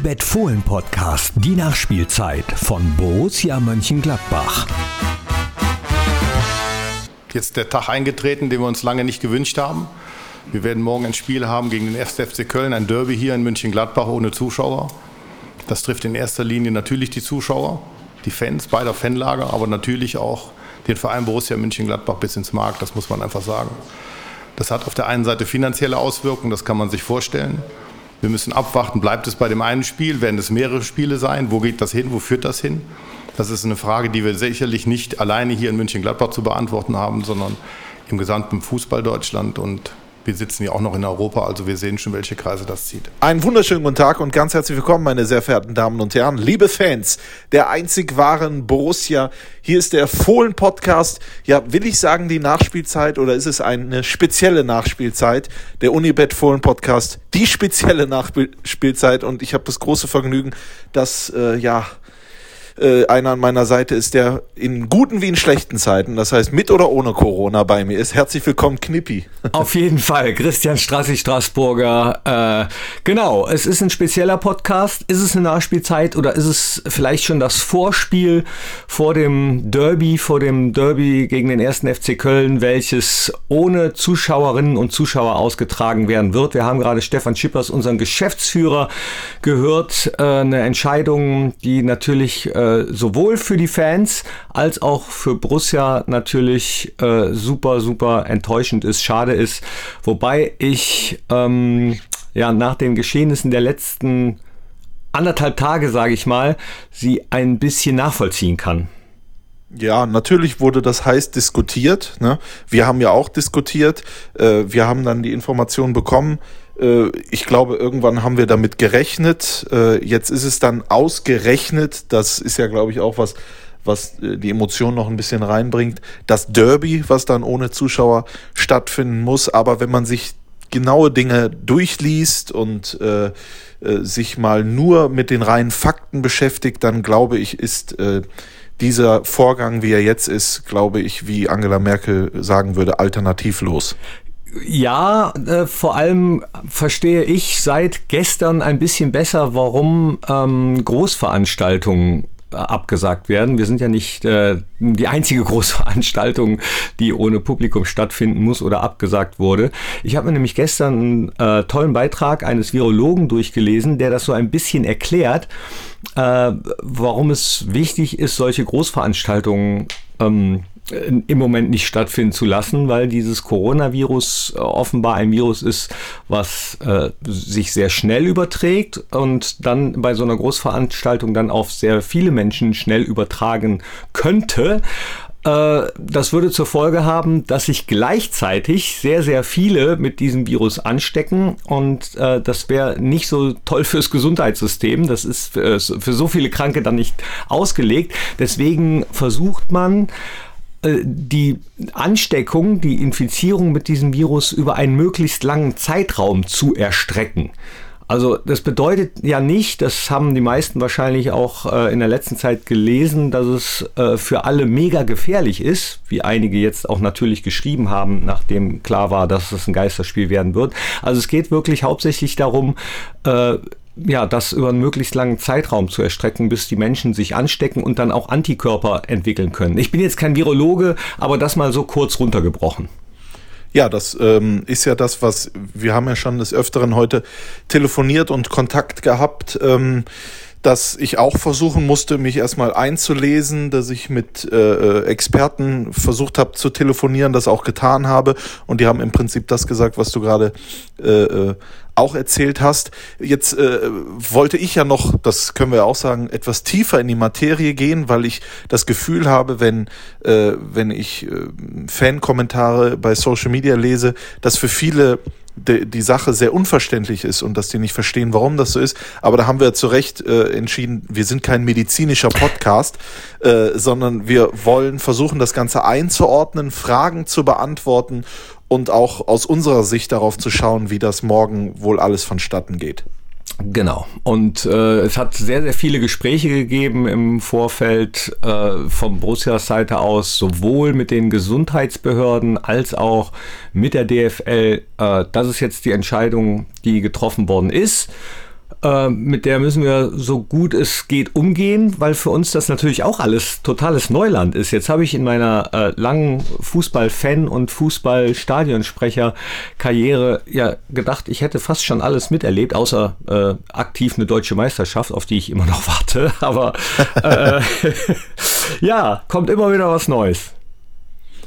Unibet Fohlen Podcast, die Nachspielzeit von Borussia Mönchengladbach. Jetzt der Tag eingetreten, den wir uns lange nicht gewünscht haben. Wir werden morgen ein Spiel haben gegen den 1. FC Köln, ein Derby hier in Mönchengladbach ohne Zuschauer. Das trifft in erster Linie natürlich die Zuschauer, die Fans beider Fanlager, aber natürlich auch den Verein Borussia Mönchengladbach bis ins Markt, das muss man einfach sagen. Das hat auf der einen Seite finanzielle Auswirkungen, das kann man sich vorstellen. Wir müssen abwarten, bleibt es bei dem einen Spiel, werden es mehrere Spiele sein, wo geht das hin, wo führt das hin? Das ist eine Frage, die wir sicherlich nicht alleine hier in München-Gladbach zu beantworten haben, sondern im gesamten Fußball Deutschland. Und wir sitzen ja auch noch in Europa, also wir sehen schon, welche Kreise das zieht. Einen wunderschönen guten Tag und ganz herzlich willkommen, meine sehr verehrten Damen und Herren, liebe Fans der einzig wahren Borussia. Hier ist der Fohlen-Podcast. Ja, will ich sagen, die Nachspielzeit oder ist es eine spezielle Nachspielzeit? Der Unibet Fohlen-Podcast, die spezielle Nachspielzeit und ich habe das große Vergnügen, dass, äh, ja, äh, einer an meiner Seite ist, der in guten wie in schlechten Zeiten, das heißt mit oder ohne Corona bei mir ist. Herzlich willkommen, Knippi. Auf jeden Fall, Christian Strassi Straßburger. Äh, genau, es ist ein spezieller Podcast. Ist es eine Nachspielzeit oder ist es vielleicht schon das Vorspiel vor dem Derby, vor dem Derby gegen den ersten FC Köln, welches ohne Zuschauerinnen und Zuschauer ausgetragen werden wird? Wir haben gerade Stefan Schippers, unseren Geschäftsführer, gehört. Äh, eine Entscheidung, die natürlich äh, sowohl für die Fans als auch für Borussia natürlich äh, super, super enttäuschend ist, schade ist. Wobei ich ähm, ja nach den Geschehnissen der letzten anderthalb Tage, sage ich mal, sie ein bisschen nachvollziehen kann. Ja, natürlich wurde das heiß diskutiert. Ne? Wir haben ja auch diskutiert. Äh, wir haben dann die Information bekommen, äh, ich glaube, irgendwann haben wir damit gerechnet. Äh, jetzt ist es dann ausgerechnet. Das ist ja, glaube ich, auch was, was äh, die Emotion noch ein bisschen reinbringt. Das Derby, was dann ohne Zuschauer stattfinden muss. Aber wenn man sich genaue Dinge durchliest und äh, äh, sich mal nur mit den reinen Fakten beschäftigt, dann glaube ich, ist äh, dieser Vorgang, wie er jetzt ist, glaube ich, wie Angela Merkel sagen würde, alternativlos. Ja, äh, vor allem verstehe ich seit gestern ein bisschen besser, warum ähm, Großveranstaltungen abgesagt werden. Wir sind ja nicht äh, die einzige Großveranstaltung, die ohne Publikum stattfinden muss oder abgesagt wurde. Ich habe mir nämlich gestern einen äh, tollen Beitrag eines Virologen durchgelesen, der das so ein bisschen erklärt, äh, warum es wichtig ist, solche Großveranstaltungen ähm, im Moment nicht stattfinden zu lassen, weil dieses Coronavirus äh, offenbar ein Virus ist, was äh, sich sehr schnell überträgt und dann bei so einer Großveranstaltung dann auf sehr viele Menschen schnell übertragen könnte. Äh, das würde zur Folge haben, dass sich gleichzeitig sehr, sehr viele mit diesem Virus anstecken und äh, das wäre nicht so toll fürs Gesundheitssystem. Das ist für, äh, für so viele Kranke dann nicht ausgelegt. Deswegen versucht man, äh, die Ansteckung, die Infizierung mit diesem Virus über einen möglichst langen Zeitraum zu erstrecken. Also das bedeutet ja nicht, das haben die meisten wahrscheinlich auch äh, in der letzten Zeit gelesen, dass es äh, für alle mega gefährlich ist, wie einige jetzt auch natürlich geschrieben haben, nachdem klar war, dass es ein Geisterspiel werden wird. Also es geht wirklich hauptsächlich darum, äh, ja, das über einen möglichst langen Zeitraum zu erstrecken, bis die Menschen sich anstecken und dann auch Antikörper entwickeln können. Ich bin jetzt kein Virologe, aber das mal so kurz runtergebrochen. Ja, das ähm, ist ja das, was wir haben ja schon des Öfteren heute telefoniert und Kontakt gehabt. Ähm, dass ich auch versuchen musste, mich erstmal einzulesen, dass ich mit äh, äh Experten versucht habe zu telefonieren, das auch getan habe. Und die haben im Prinzip das gesagt, was du gerade äh, äh, auch erzählt hast. Jetzt äh, wollte ich ja noch, das können wir auch sagen, etwas tiefer in die Materie gehen, weil ich das Gefühl habe, wenn, äh, wenn ich äh, Fankommentare bei Social Media lese, dass für viele die, die Sache sehr unverständlich ist und dass die nicht verstehen, warum das so ist. Aber da haben wir zu Recht äh, entschieden, wir sind kein medizinischer Podcast, äh, sondern wir wollen versuchen, das Ganze einzuordnen, Fragen zu beantworten und auch aus unserer Sicht darauf zu schauen, wie das morgen wohl alles vonstatten geht. Genau. Und äh, es hat sehr, sehr viele Gespräche gegeben im Vorfeld äh, vom Borussias Seite aus, sowohl mit den Gesundheitsbehörden als auch mit der DFL. Äh, das ist jetzt die Entscheidung, die getroffen worden ist. Äh, mit der müssen wir so gut es geht umgehen, weil für uns das natürlich auch alles totales Neuland ist. Jetzt habe ich in meiner äh, langen Fußball-Fan- und Fußball-Stadionsprecher-Karriere ja gedacht, ich hätte fast schon alles miterlebt, außer äh, aktiv eine deutsche Meisterschaft, auf die ich immer noch warte. Aber äh, ja, kommt immer wieder was Neues.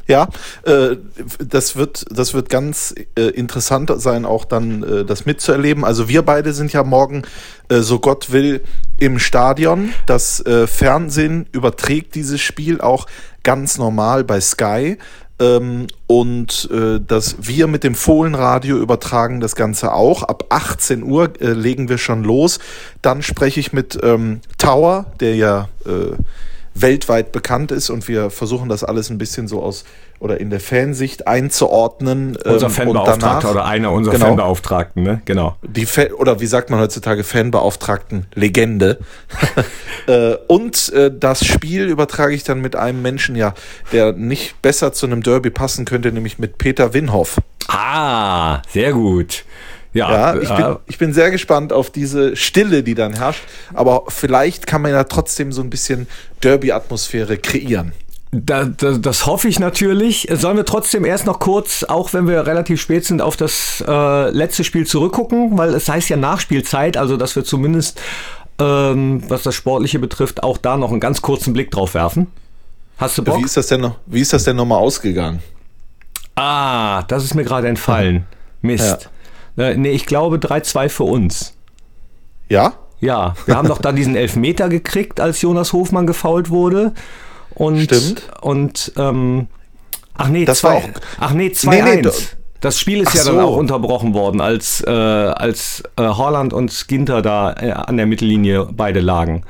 Ja, äh, das wird, das wird ganz äh, interessant sein, auch dann äh, das mitzuerleben. Also wir beide sind ja morgen, äh, so Gott will, im Stadion. Das äh, Fernsehen überträgt dieses Spiel auch ganz normal bei Sky. Ähm, und äh, dass wir mit dem Fohlenradio übertragen das Ganze auch. Ab 18 Uhr äh, legen wir schon los. Dann spreche ich mit ähm, Tower, der ja weltweit bekannt ist und wir versuchen das alles ein bisschen so aus oder in der Fansicht einzuordnen. Unser ähm, Fanbeauftragter oder einer unserer genau, Fanbeauftragten, ne? Genau. Die Fan, oder wie sagt man heutzutage Fanbeauftragten Legende. äh, und äh, das Spiel übertrage ich dann mit einem Menschen, ja, der nicht besser zu einem Derby passen könnte, nämlich mit Peter Winhoff. Ah, sehr gut. Ja, ja ich, bin, ich bin sehr gespannt auf diese Stille, die dann herrscht. Aber vielleicht kann man ja trotzdem so ein bisschen Derby-Atmosphäre kreieren. Da, da, das hoffe ich natürlich. Sollen wir trotzdem erst noch kurz, auch wenn wir relativ spät sind, auf das äh, letzte Spiel zurückgucken, weil es heißt ja Nachspielzeit, also dass wir zumindest, ähm, was das Sportliche betrifft, auch da noch einen ganz kurzen Blick drauf werfen. Hast du Bock? Wie ist das denn noch, wie ist das denn nochmal ausgegangen? Ah, das ist mir gerade entfallen. Mist. Äh, nee, ich glaube 3-2 für uns. Ja? Ja, wir haben doch da diesen Elfmeter gekriegt, als Jonas Hofmann gefault wurde. Und, Stimmt. Und, ähm, ach nee, das zwei, war auch, ach nee, 2-1. Nee, nee, das Spiel ist ach ja dann auch unterbrochen worden, als, äh, als äh, Holland und Ginter da äh, an der Mittellinie beide lagen.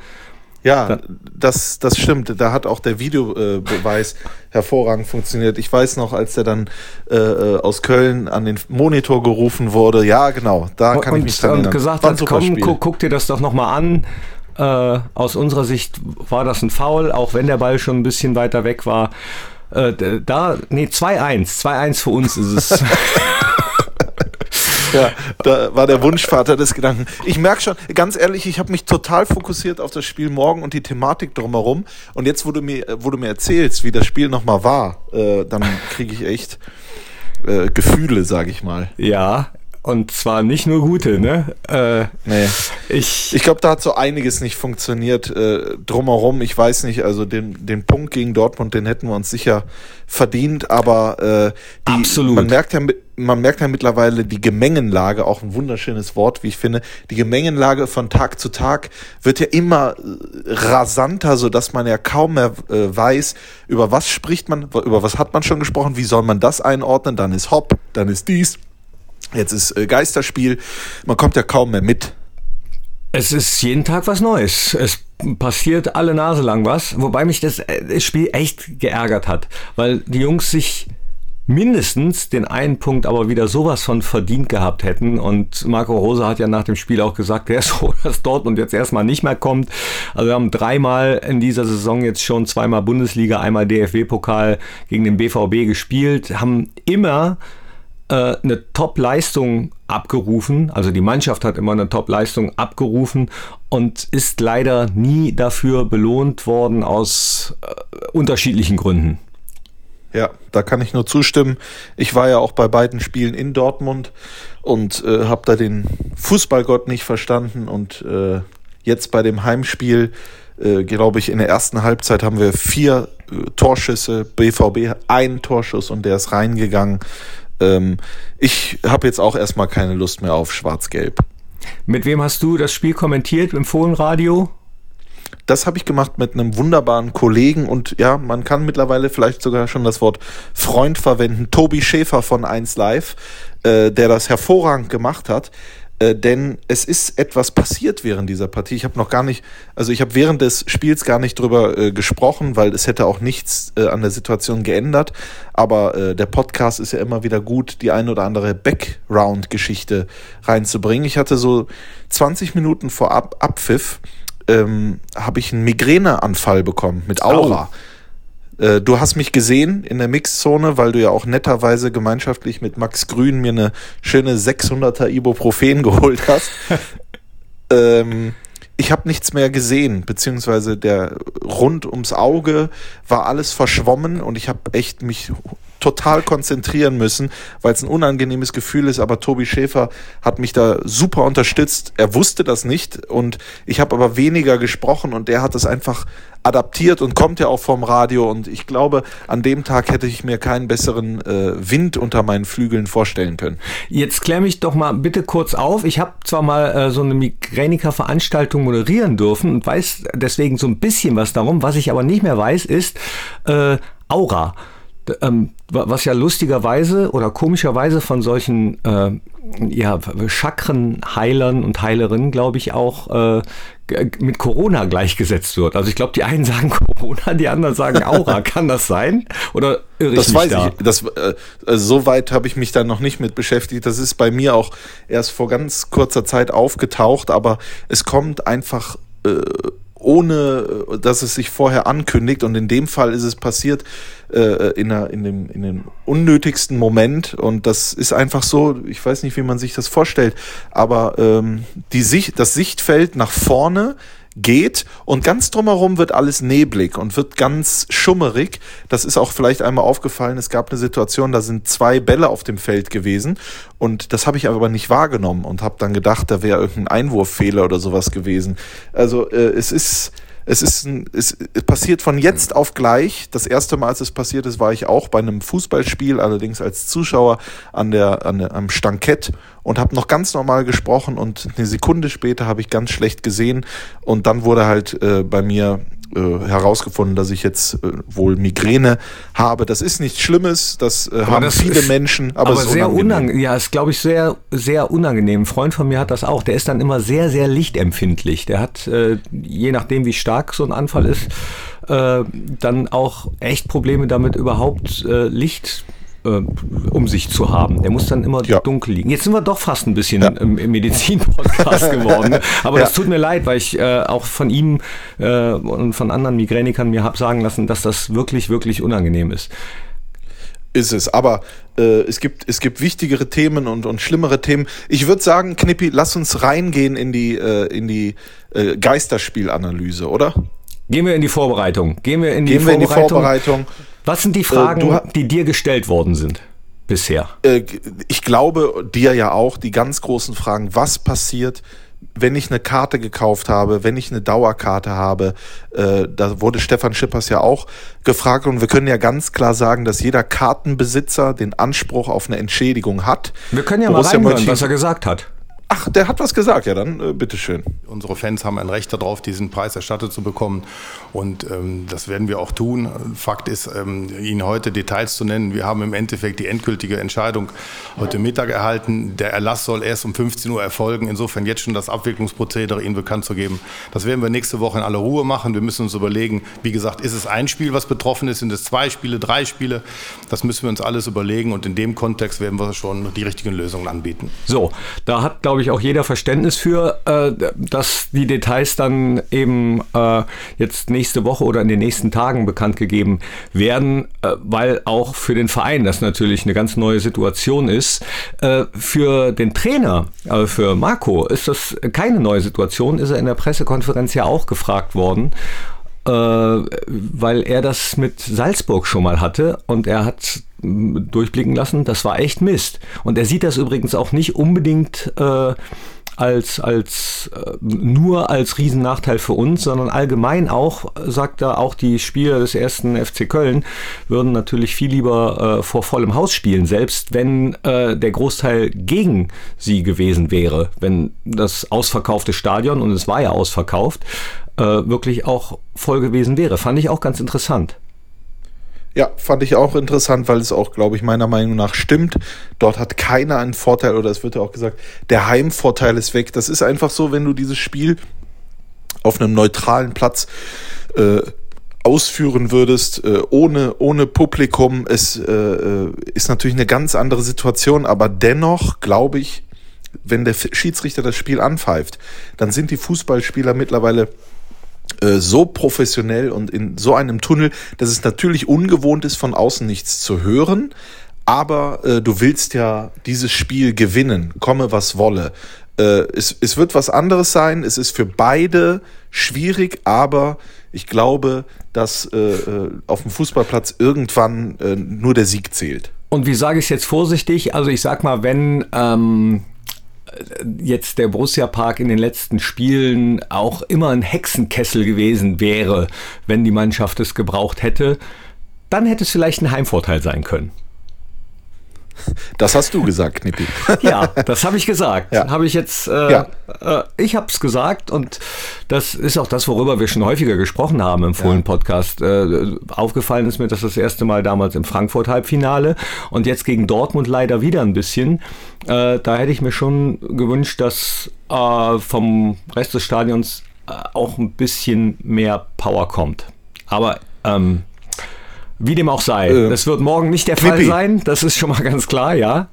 Ja, das, das stimmt. Da hat auch der Videobeweis hervorragend funktioniert. Ich weiß noch, als er dann äh, äh, aus Köln an den Monitor gerufen wurde. Ja, genau, da kann und, ich mich dran erinnern. Und gesagt hat, komm, guck, guck, dir das doch nochmal an. Äh, aus unserer Sicht war das ein Foul, auch wenn der Ball schon ein bisschen weiter weg war. Äh, da, nee, 2-1. 2-1 für uns ist es. Ja, da war der Wunschvater des Gedanken. Ich merke schon, ganz ehrlich, ich habe mich total fokussiert auf das Spiel morgen und die Thematik drumherum. Und jetzt, wo du mir, wo du mir erzählst, wie das Spiel nochmal war, äh, dann kriege ich echt äh, Gefühle, sage ich mal. Ja, und zwar nicht nur gute, ne? Äh, nee. Ich, ich glaube, da hat so einiges nicht funktioniert äh, drumherum. Ich weiß nicht, also den, den Punkt gegen Dortmund, den hätten wir uns sicher verdient, aber äh, die, Absolut. man merkt ja man merkt ja mittlerweile die Gemengenlage, auch ein wunderschönes Wort, wie ich finde. Die Gemengenlage von Tag zu Tag wird ja immer äh, rasanter, so dass man ja kaum mehr äh, weiß, über was spricht man, über was hat man schon gesprochen, wie soll man das einordnen, dann ist Hopp, dann ist dies, Jetzt ist äh, Geisterspiel. Man kommt ja kaum mehr mit. Es ist jeden Tag was Neues. Es passiert alle Nase lang was. Wobei mich das, äh, Spiel echt geärgert hat, weil die Jungs sich mindestens den einen Punkt aber wieder sowas von verdient gehabt hätten. Und Marco Rose hat ja nach dem Spiel auch gesagt, er ist froh, dass Dortmund jetzt erstmal nicht mehr kommt. Also wir haben dreimal in dieser Saison jetzt schon zweimal Bundesliga, einmal DFB-Pokal gegen den BVB gespielt, haben immer äh, eine Top-Leistung abgerufen. Also die Mannschaft hat immer eine Top-Leistung abgerufen und ist leider nie dafür belohnt worden aus äh, unterschiedlichen Gründen. Ja, da kann ich nur zustimmen. Ich war ja auch bei beiden Spielen in Dortmund und äh, habe da den Fußballgott nicht verstanden. Und äh, jetzt bei dem Heimspiel, äh, glaube ich, in der ersten Halbzeit haben wir vier äh, Torschüsse, BVB ein Torschuss und der ist reingegangen. Ähm, ich habe jetzt auch erstmal keine Lust mehr auf Schwarz-Gelb. Mit wem hast du das Spiel kommentiert im Fohlenradio? Das habe ich gemacht mit einem wunderbaren Kollegen und ja, man kann mittlerweile vielleicht sogar schon das Wort Freund verwenden. Tobi Schäfer von 1 Live, äh, der das hervorragend gemacht hat. Äh, denn es ist etwas passiert während dieser Partie. Ich habe noch gar nicht, also ich habe während des Spiels gar nicht drüber äh, gesprochen, weil es hätte auch nichts äh, an der Situation geändert. Aber äh, der Podcast ist ja immer wieder gut, die ein oder andere Background-Geschichte reinzubringen. Ich hatte so 20 Minuten vor Ab Abpfiff ähm, habe ich einen Migräneanfall bekommen mit Aura. Oh. Äh, du hast mich gesehen in der Mixzone, weil du ja auch netterweise gemeinschaftlich mit Max Grün mir eine schöne 600er Ibuprofen geholt hast. Ähm, ich habe nichts mehr gesehen, beziehungsweise der rund ums Auge war alles verschwommen und ich habe echt mich total konzentrieren müssen, weil es ein unangenehmes Gefühl ist. Aber Tobi Schäfer hat mich da super unterstützt. Er wusste das nicht und ich habe aber weniger gesprochen und der hat es einfach adaptiert und kommt ja auch vom Radio. Und ich glaube, an dem Tag hätte ich mir keinen besseren äh, Wind unter meinen Flügeln vorstellen können. Jetzt klär mich doch mal bitte kurz auf. Ich habe zwar mal äh, so eine Migräniker-Veranstaltung moderieren dürfen und weiß deswegen so ein bisschen was darum. Was ich aber nicht mehr weiß, ist äh, Aura ähm, was ja lustigerweise oder komischerweise von solchen äh, ja, Chakrenheilern und Heilerinnen, glaube ich, auch äh, mit Corona gleichgesetzt wird. Also ich glaube, die einen sagen Corona, die anderen sagen Aura. Kann das sein? Oder irre das ich weiß da? ich. Das, äh, also so weit habe ich mich da noch nicht mit beschäftigt. Das ist bei mir auch erst vor ganz kurzer Zeit aufgetaucht, aber es kommt einfach äh, ohne dass es sich vorher ankündigt. Und in dem Fall ist es passiert äh, in, einer, in, dem, in dem unnötigsten Moment. Und das ist einfach so, ich weiß nicht, wie man sich das vorstellt, aber ähm, die Sicht, das Sichtfeld nach vorne geht und ganz drumherum wird alles neblig und wird ganz schummerig. Das ist auch vielleicht einmal aufgefallen. Es gab eine Situation, da sind zwei Bälle auf dem Feld gewesen und das habe ich aber nicht wahrgenommen und habe dann gedacht, da wäre irgendein Einwurffehler oder sowas gewesen. Also äh, es ist es ist ein, es, es passiert von jetzt auf gleich. Das erste Mal, als es passiert ist, war ich auch bei einem Fußballspiel, allerdings als Zuschauer an der, an der am Stankett und habe noch ganz normal gesprochen und eine Sekunde später habe ich ganz schlecht gesehen und dann wurde halt äh, bei mir äh, herausgefunden, dass ich jetzt äh, wohl Migräne habe. Das ist nichts Schlimmes, das äh, haben das viele ist, Menschen, aber, aber ist sehr unangenehm. Ja, ist glaube ich sehr sehr unangenehm. Ein Freund von mir hat das auch. Der ist dann immer sehr sehr lichtempfindlich. Der hat äh, je nachdem wie stark so ein Anfall ist, äh, dann auch echt Probleme damit überhaupt Licht äh, um sich zu haben. Der muss dann immer ja. dunkel liegen. Jetzt sind wir doch fast ein bisschen ja. im, im Medizin-Podcast geworden. Ne? Aber ja. das tut mir leid, weil ich äh, auch von ihm äh, und von anderen Migränikern mir habe sagen lassen, dass das wirklich, wirklich unangenehm ist. Ist es, aber äh, es, gibt, es gibt wichtigere Themen und, und schlimmere Themen. Ich würde sagen, Knippi, lass uns reingehen in die, äh, in die Geisterspielanalyse, oder? Gehen wir in die Vorbereitung. Gehen wir in die, Gehen Vorbereitung. Wir in die Vorbereitung. Was sind die äh, Fragen, äh, die dir gestellt worden sind bisher? Äh, ich glaube, dir ja auch, die ganz großen Fragen, was passiert, wenn ich eine Karte gekauft habe, wenn ich eine Dauerkarte habe, äh, da wurde Stefan Schippers ja auch gefragt und wir können ja ganz klar sagen, dass jeder Kartenbesitzer den Anspruch auf eine Entschädigung hat. Wir können ja Borussia mal reinhören, was er gesagt hat. Ach, der hat was gesagt, ja dann, äh, bitteschön. Unsere Fans haben ein Recht darauf, diesen Preis erstattet zu bekommen und ähm, das werden wir auch tun. Fakt ist, ähm, Ihnen heute Details zu nennen. Wir haben im Endeffekt die endgültige Entscheidung heute Mittag erhalten. Der Erlass soll erst um 15 Uhr erfolgen. Insofern jetzt schon das Abwicklungsprozedere Ihnen bekannt zu geben. Das werden wir nächste Woche in aller Ruhe machen. Wir müssen uns überlegen, wie gesagt, ist es ein Spiel, was betroffen ist? Sind es zwei Spiele, drei Spiele? Das müssen wir uns alles überlegen und in dem Kontext werden wir schon die richtigen Lösungen anbieten. So, da hat, glaube ich, ich, auch jeder Verständnis für, äh, dass die Details dann eben äh, jetzt nächste Woche oder in den nächsten Tagen bekannt gegeben werden, äh, weil auch für den Verein das natürlich eine ganz neue Situation ist. Äh, für den Trainer, also für Marco, ist das keine neue Situation, ist er in der Pressekonferenz ja auch gefragt worden äh, weil er das mit Salzburg schon mal hatte und er hat durchblicken lassen, das war echt Mist. Und er sieht das übrigens auch nicht unbedingt äh, als, als äh, nur als Riesennachteil für uns, sondern allgemein auch, sagt er, auch die Spieler des ersten FC Köln würden natürlich viel lieber äh, vor vollem Haus spielen, selbst wenn äh, der Großteil gegen sie gewesen wäre, wenn das ausverkaufte Stadion, und es war ja ausverkauft, äh, wirklich auch voll gewesen wäre. Fand ich auch ganz interessant. Ja, fand ich auch interessant, weil es auch, glaube ich, meiner Meinung nach stimmt. Dort hat keiner einen Vorteil oder es wird ja auch gesagt, der Heimvorteil ist weg. Das ist einfach so, wenn du dieses Spiel auf einem neutralen Platz äh, ausführen würdest, äh, ohne, ohne Publikum. Es äh, äh ist natürlich eine ganz andere Situation, aber dennoch glaube ich, wenn der Schiedsrichter das Spiel anpfeift, dann sind die Fußballspieler mittlerweile äh, so professionell und in so einem Tunnel, dass es natürlich ungewohnt ist, von außen nichts zu hören. Aber äh, du willst ja dieses Spiel gewinnen, komme was wolle. Äh, es, es wird was anderes sein. Es ist für beide schwierig, aber ich glaube, dass äh, äh auf dem Fußballplatz irgendwann äh, nur der Sieg zählt. Und wie sage ich es jetzt vorsichtig? Also ich sag mal, wenn ähm, jetzt der Borussia Park in den letzten Spielen auch immer ein Hexenkessel gewesen wäre, wenn die Mannschaft es gebraucht hätte, dann hätte es vielleicht ein Heimvorteil sein können. Das hast du gesagt, Knippi. ja, das habe ich gesagt. Ja. Habe ich jetzt, äh, ja. äh, ich habe es gesagt und das ist auch das, worüber wir schon häufiger gesprochen haben im vollen Podcast. Äh, aufgefallen ist mir das das erste Mal damals im Frankfurt-Halbfinale und jetzt gegen Dortmund leider wieder ein bisschen. Äh, da hätte ich mir schon gewünscht, dass äh, vom Rest des Stadions äh, auch ein bisschen mehr Power kommt. Aber ähm, wie dem auch sei. Äh, das wird morgen nicht der Knippi. Fall sein, das ist schon mal ganz klar, ja.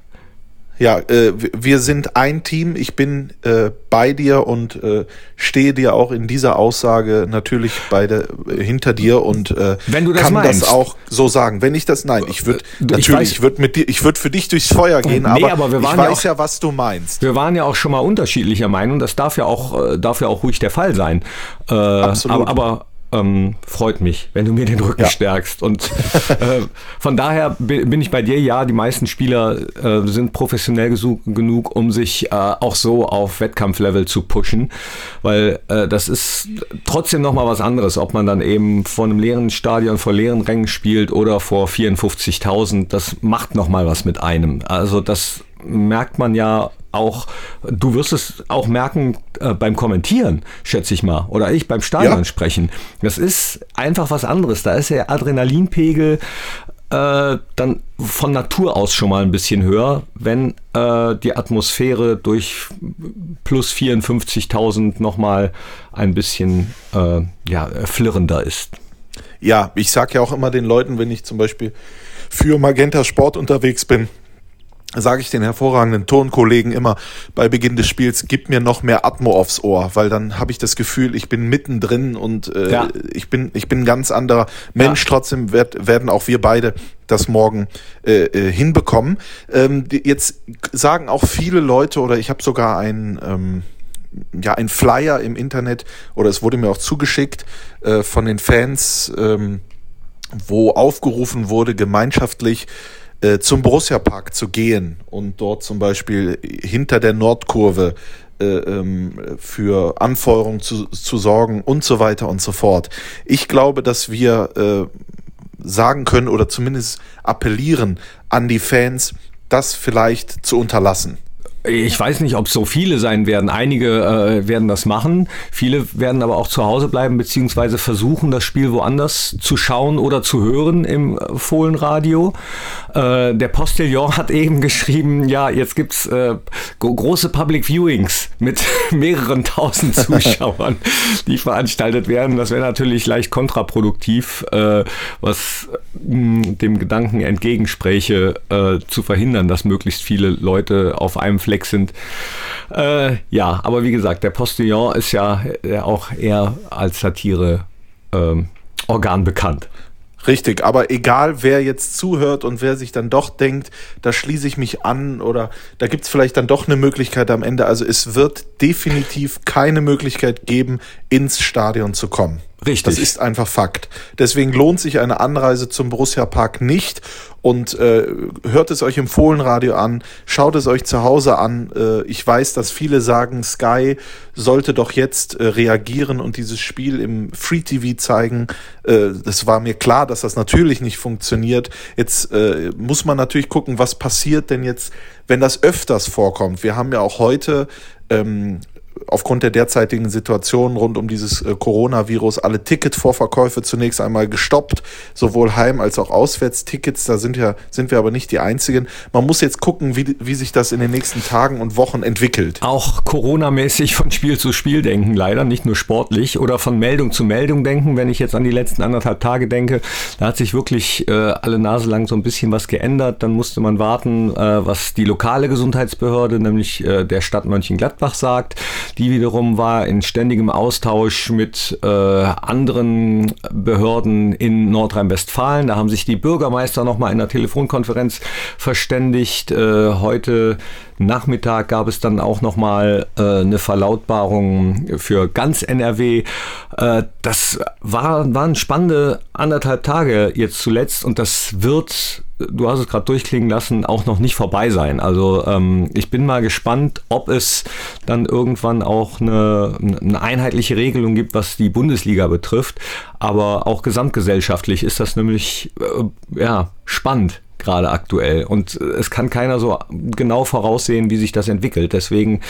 Ja, äh, wir sind ein Team. Ich bin äh, bei dir und äh, stehe dir auch in dieser Aussage natürlich bei der, hinter dir und äh, Wenn du das kann meinst. das auch so sagen. Wenn ich das, nein, ich würde natürlich, ich würde mit dir, ich würde für dich durchs Feuer gehen, nee, aber, aber ich weiß ja, auch, ja, was du meinst. Wir waren ja auch schon mal unterschiedlicher Meinung. Das darf ja auch, äh, darf ja auch ruhig der Fall sein. Äh, Absolut. Aber, aber ähm, freut mich, wenn du mir den Rücken ja. stärkst. Und äh, von daher bin ich bei dir, ja, die meisten Spieler äh, sind professionell genug, um sich äh, auch so auf Wettkampflevel zu pushen, weil äh, das ist trotzdem nochmal was anderes, ob man dann eben vor einem leeren Stadion, vor leeren Rängen spielt oder vor 54.000, das macht nochmal was mit einem. Also das merkt man ja auch, du wirst es auch merken äh, beim Kommentieren, schätze ich mal, oder ich beim Stadion ja. sprechen. Das ist einfach was anderes. Da ist der Adrenalinpegel äh, dann von Natur aus schon mal ein bisschen höher, wenn äh, die Atmosphäre durch plus 54.000 nochmal ein bisschen äh, ja, flirrender ist. Ja, ich sage ja auch immer den Leuten, wenn ich zum Beispiel für Magenta Sport unterwegs bin, sage ich den hervorragenden Tonkollegen immer bei Beginn des Spiels, gib mir noch mehr Atmo aufs Ohr, weil dann habe ich das Gefühl, ich bin mittendrin und äh, ja. ich bin ich bin ein ganz anderer Mensch. Ja. Trotzdem werd, werden auch wir beide das morgen äh, äh, hinbekommen. Ähm, jetzt sagen auch viele Leute oder ich habe sogar ein ähm, ja ein Flyer im Internet oder es wurde mir auch zugeschickt äh, von den Fans, ähm, wo aufgerufen wurde gemeinschaftlich äh, zum Borussia Park zu gehen und dort zum Beispiel hinter der Nordkurve äh, ähm, für Anfeuerung zu, zu sorgen und so weiter und so fort. Ich glaube, dass wir äh, sagen können oder zumindest appellieren an die Fans, das vielleicht zu unterlassen. Ich weiß nicht, ob so viele sein werden. Einige äh, werden das machen. Viele werden aber auch zu Hause bleiben, beziehungsweise versuchen, das Spiel woanders zu schauen oder zu hören im äh, Fohlenradio. Äh, der Postillon hat eben geschrieben, ja, jetzt gibt's äh, große Public Viewings mit mehreren tausend Zuschauern, die veranstaltet werden. Das wäre natürlich leicht kontraproduktiv, äh, was mh, hm, dem Gedanken entgegenspräche, äh, zu verhindern, dass möglichst viele Leute auf einem Fleck Fleck sind. Äh, ja, aber wie gesagt, der Postillon ist ja äh, auch eher als Satire ähm, Organ bekannt. Richtig, aber egal wer jetzt zuhört und wer sich dann doch denkt, da schließe ich mich an oder da gibt es vielleicht dann doch eine Möglichkeit am Ende. Also es wird definitiv keine Möglichkeit geben, ins Stadion zu kommen. Richtig. Das ist einfach Fakt. Deswegen lohnt sich eine Anreise zum Borussia Park nicht und äh, hört es euch im Fohlenradio an, schaut es euch zu Hause an. Äh, ich weiß, dass viele sagen, Sky sollte doch jetzt äh, reagieren und dieses Spiel im Free TV zeigen. Äh, das war mir klar, dass das natürlich nicht funktioniert. Jetzt äh, muss man natürlich gucken, was passiert denn jetzt, wenn das öfters vorkommt. Wir haben ja auch heute ähm, aufgrund der derzeitigen Situation rund um dieses äh, Coronavirus alle Ticketvorverkäufe zunächst einmal gestoppt, sowohl Heim- als auch Auswärtstickets. Da sind, ja, sind wir aber nicht die Einzigen. Man muss jetzt gucken, wie, wie sich das in den nächsten Tagen und Wochen entwickelt. Auch Corona-mäßig von Spiel zu Spiel denken, leider, nicht nur sportlich oder von Meldung zu Meldung denken. Wenn ich jetzt an die letzten anderthalb Tage denke, da hat sich wirklich äh, alle Nase lang so ein bisschen was geändert. Dann musste man warten, äh, was die lokale Gesundheitsbehörde, nämlich äh, der Stadt Mönchengladbach sagt. Die wiederum war in ständigem Austausch mit äh, anderen Behörden in Nordrhein-Westfalen. Da haben sich die Bürgermeister nochmal in einer Telefonkonferenz verständigt. Äh, heute Nachmittag gab es dann auch nochmal äh, eine Verlautbarung für ganz NRW. Äh, das war, waren spannende anderthalb Tage jetzt zuletzt und das wird du hast es gerade durchklingen lassen, auch noch nicht vorbei sein. Also ähm, ich bin mal gespannt, ob es dann irgendwann auch eine, eine einheitliche Regelung gibt, was die Bundesliga betrifft. Aber auch gesamtgesellschaftlich ist das nämlich äh, ja, spannend gerade aktuell. Und es kann keiner so genau voraussehen, wie sich das entwickelt. Deswegen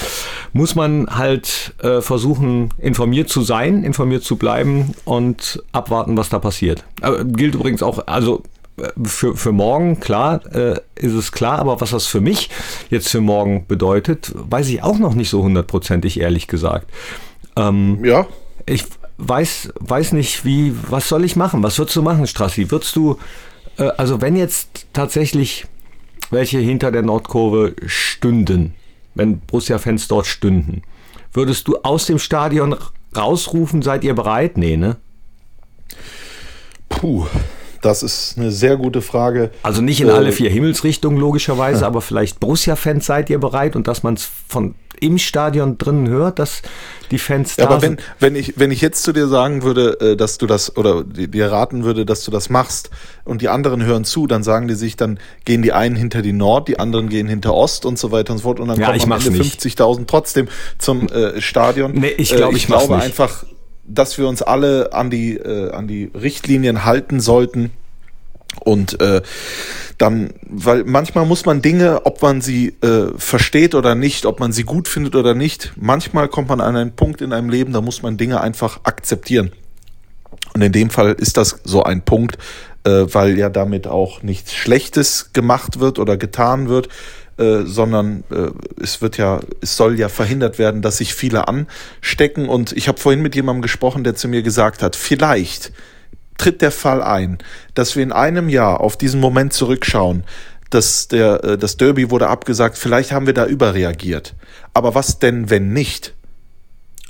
muss man halt äh, versuchen, informiert zu sein, informiert zu bleiben und abwarten, was da passiert. Äh, gilt übrigens auch, also für, für morgen, klar, äh, ist es klar, aber was das für mich jetzt für morgen bedeutet, weiß ich auch noch nicht so hundertprozentig, ehrlich gesagt. Ähm, ja. Ich weiß, weiß nicht, wie, was soll ich machen? Was würdest du machen, Strassi? Würdest du, äh, also wenn jetzt tatsächlich welche hinter der Nordkurve stünden, wenn Borussia-Fans dort stünden, würdest du aus dem Stadion rausrufen, seid ihr bereit? Nee, ne? Puh. Das ist eine sehr gute Frage. Also nicht in äh, alle vier Himmelsrichtungen logischerweise, ja. aber vielleicht Borussia-Fans seid ihr bereit und dass man es von im Stadion drinnen hört, dass die Fans da aber wenn, sind. wenn ich wenn ich jetzt zu dir sagen würde, äh, dass du das oder dir raten würde, dass du das machst und die anderen hören zu, dann sagen die sich, dann gehen die einen hinter die Nord, die anderen gehen hinter Ost und so weiter und so fort und dann ja, kommen am Ende 50.000 trotzdem zum äh, Stadion. Nee, ich, glaub, äh, ich, ich glaube einfach dass wir uns alle an die, äh, an die Richtlinien halten sollten. Und äh, dann, weil manchmal muss man Dinge, ob man sie äh, versteht oder nicht, ob man sie gut findet oder nicht, manchmal kommt man an einen Punkt in einem Leben, da muss man Dinge einfach akzeptieren. Und in dem Fall ist das so ein Punkt, äh, weil ja damit auch nichts Schlechtes gemacht wird oder getan wird, äh, sondern äh, es wird ja, es soll ja verhindert werden, dass sich viele anstecken. Und ich habe vorhin mit jemandem gesprochen, der zu mir gesagt hat, vielleicht tritt der Fall ein, dass wir in einem Jahr auf diesen Moment zurückschauen, dass der, äh, das Derby wurde abgesagt, vielleicht haben wir da überreagiert. Aber was denn, wenn nicht?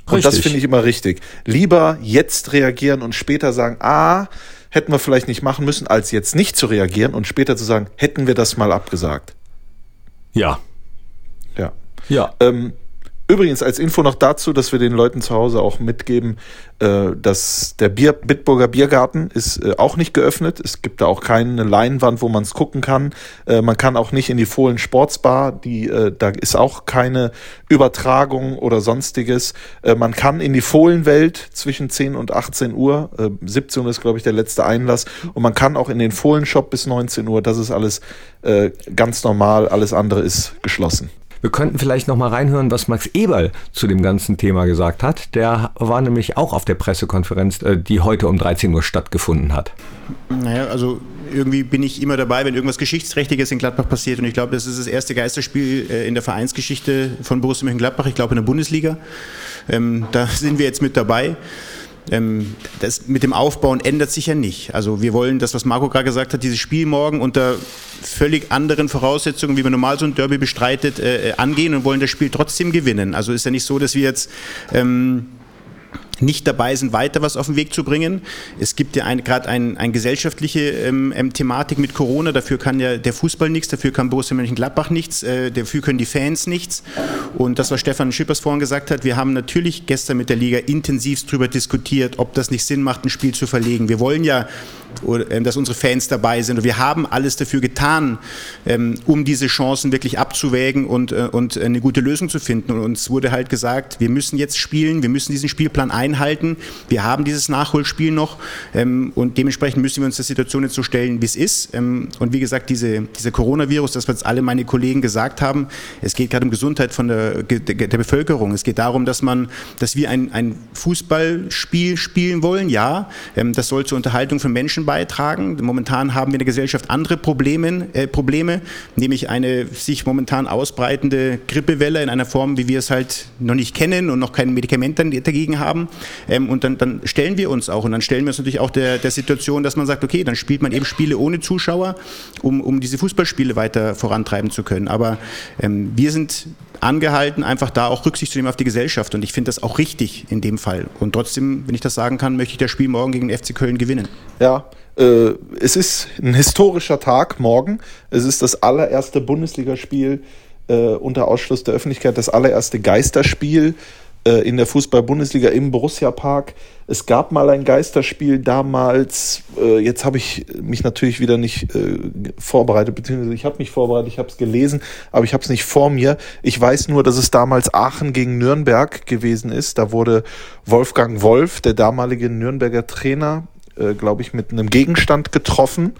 Und richtig. das finde ich immer richtig. Lieber jetzt reagieren und später sagen, ah, hätten wir vielleicht nicht machen müssen, als jetzt nicht zu reagieren und später zu sagen, hätten wir das mal abgesagt. Ja. Ja. Ja. Ähm, übrigens als Info noch dazu, dass wir den Leuten zu Hause auch mitgeben, äh, dass der Bier, Bitburger Biergarten ist äh, auch nicht geöffnet. Es gibt da auch keine Leinwand, wo man es gucken kann. Äh, man kann auch nicht in die Fohlen Sportsbar, die, da ist auch keine Übertragung oder sonstiges. Man kann in die Fohlenwelt zwischen 10 und 18 Uhr. Äh, 17 Uhr ist, glaube ich, der letzte Einlass. Und man kann auch in den Fohlenshop bis 19 Uhr. Das ist alles ganz normal. Alles andere ist geschlossen. Wir könnten vielleicht noch mal reinhören, was Max Eberl zu dem ganzen Thema gesagt hat. Der war nämlich auch auf der Pressekonferenz, äh, die heute um 13 Uhr stattgefunden hat. Naja, also irgendwie bin ich immer dabei, wenn irgendwas Geschichtsträchtiges in Gladbach passiert. Und ich glaube, das ist das erste Geisterspiel äh, in der Vereinsgeschichte von Borussia Mönchengladbach. Ich glaube in der Bundesliga. Ähm, da sind wir jetzt mit dabei. Ähm, das mit dem Aufbauen ändert sich ja nicht. Also wir wollen das, was Marco gerade gesagt hat, dieses Spiel morgen unter völlig anderen Voraussetzungen, wie man normal so ein Derby bestreitet, äh, äh angehen und wollen das Spiel trotzdem gewinnen. Also ist ja nicht so, dass wir jetzt ähm, nicht dabei sind, weiter was auf den Weg zu bringen. Es gibt ja gerade eine ein gesellschaftliche ähm, ähm, Thematik mit Corona. Dafür kann ja der Fußball nichts, dafür kann Borussia Mönchengladbach nichts, äh, dafür können die Fans nichts. Und das, was Stefan Schippers vorhin gesagt hat, wir haben natürlich gestern mit der Liga intensivst darüber diskutiert, ob das nicht Sinn macht, ein Spiel zu verlegen. Wir wollen ja ähm, dass unsere Fans dabei sind. Und wir haben alles dafür getan, ähm, um diese Chancen wirklich abzuwägen und, äh, und eine gute Lösung zu finden. Und uns wurde halt gesagt, wir müssen jetzt spielen, wir müssen diesen Spielplan einhalten. Wir haben dieses Nachholspiel noch ähm, und dementsprechend müssen wir uns der Situation jetzt so stellen, wie es ist. Und wie gesagt, diese, dieser Coronavirus, das was alle meine Kollegen gesagt haben, es geht gerade um Gesundheit von der, der, der Bevölkerung. Es geht darum, dass man, dass wir ein, ein Fußballspiel spielen wollen. Ja, das soll zur Unterhaltung von Menschen Menschen beitragen. Momentan haben wir in der Gesellschaft andere Probleme, äh, Probleme, nämlich eine sich momentan ausbreitende Grippewelle in einer Form, wie wir es halt noch nicht kennen und noch kein Medikament dagegen haben. Ähm, und dann, dann, stellen wir uns auch und dann stellen wir uns natürlich auch der, der, Situation, dass man sagt, okay, dann spielt man eben Spiele ohne Zuschauer, um, um diese Fußballspiele weiter vorantreiben zu können. Aber ähm, wir sind angehalten, einfach da auch Rücksicht zu nehmen auf die Gesellschaft. Und ich finde das auch richtig in dem Fall. Und trotzdem, wenn ich das sagen kann, möchte ich das Spiel morgen gegen den FC Köln gewinnen. Ja, äh, es ist ein historischer Tag morgen. Es ist das allererste Bundesligaspiel äh, unter Ausschluss der Öffentlichkeit das allererste Geisterspiel in der Fußball-Bundesliga im Borussia-Park. Es gab mal ein Geisterspiel damals, äh, jetzt habe ich mich natürlich wieder nicht äh, vorbereitet, beziehungsweise ich habe mich vorbereitet, ich habe es gelesen, aber ich habe es nicht vor mir. Ich weiß nur, dass es damals Aachen gegen Nürnberg gewesen ist. Da wurde Wolfgang Wolf, der damalige Nürnberger Trainer, äh, glaube ich, mit einem Gegenstand getroffen.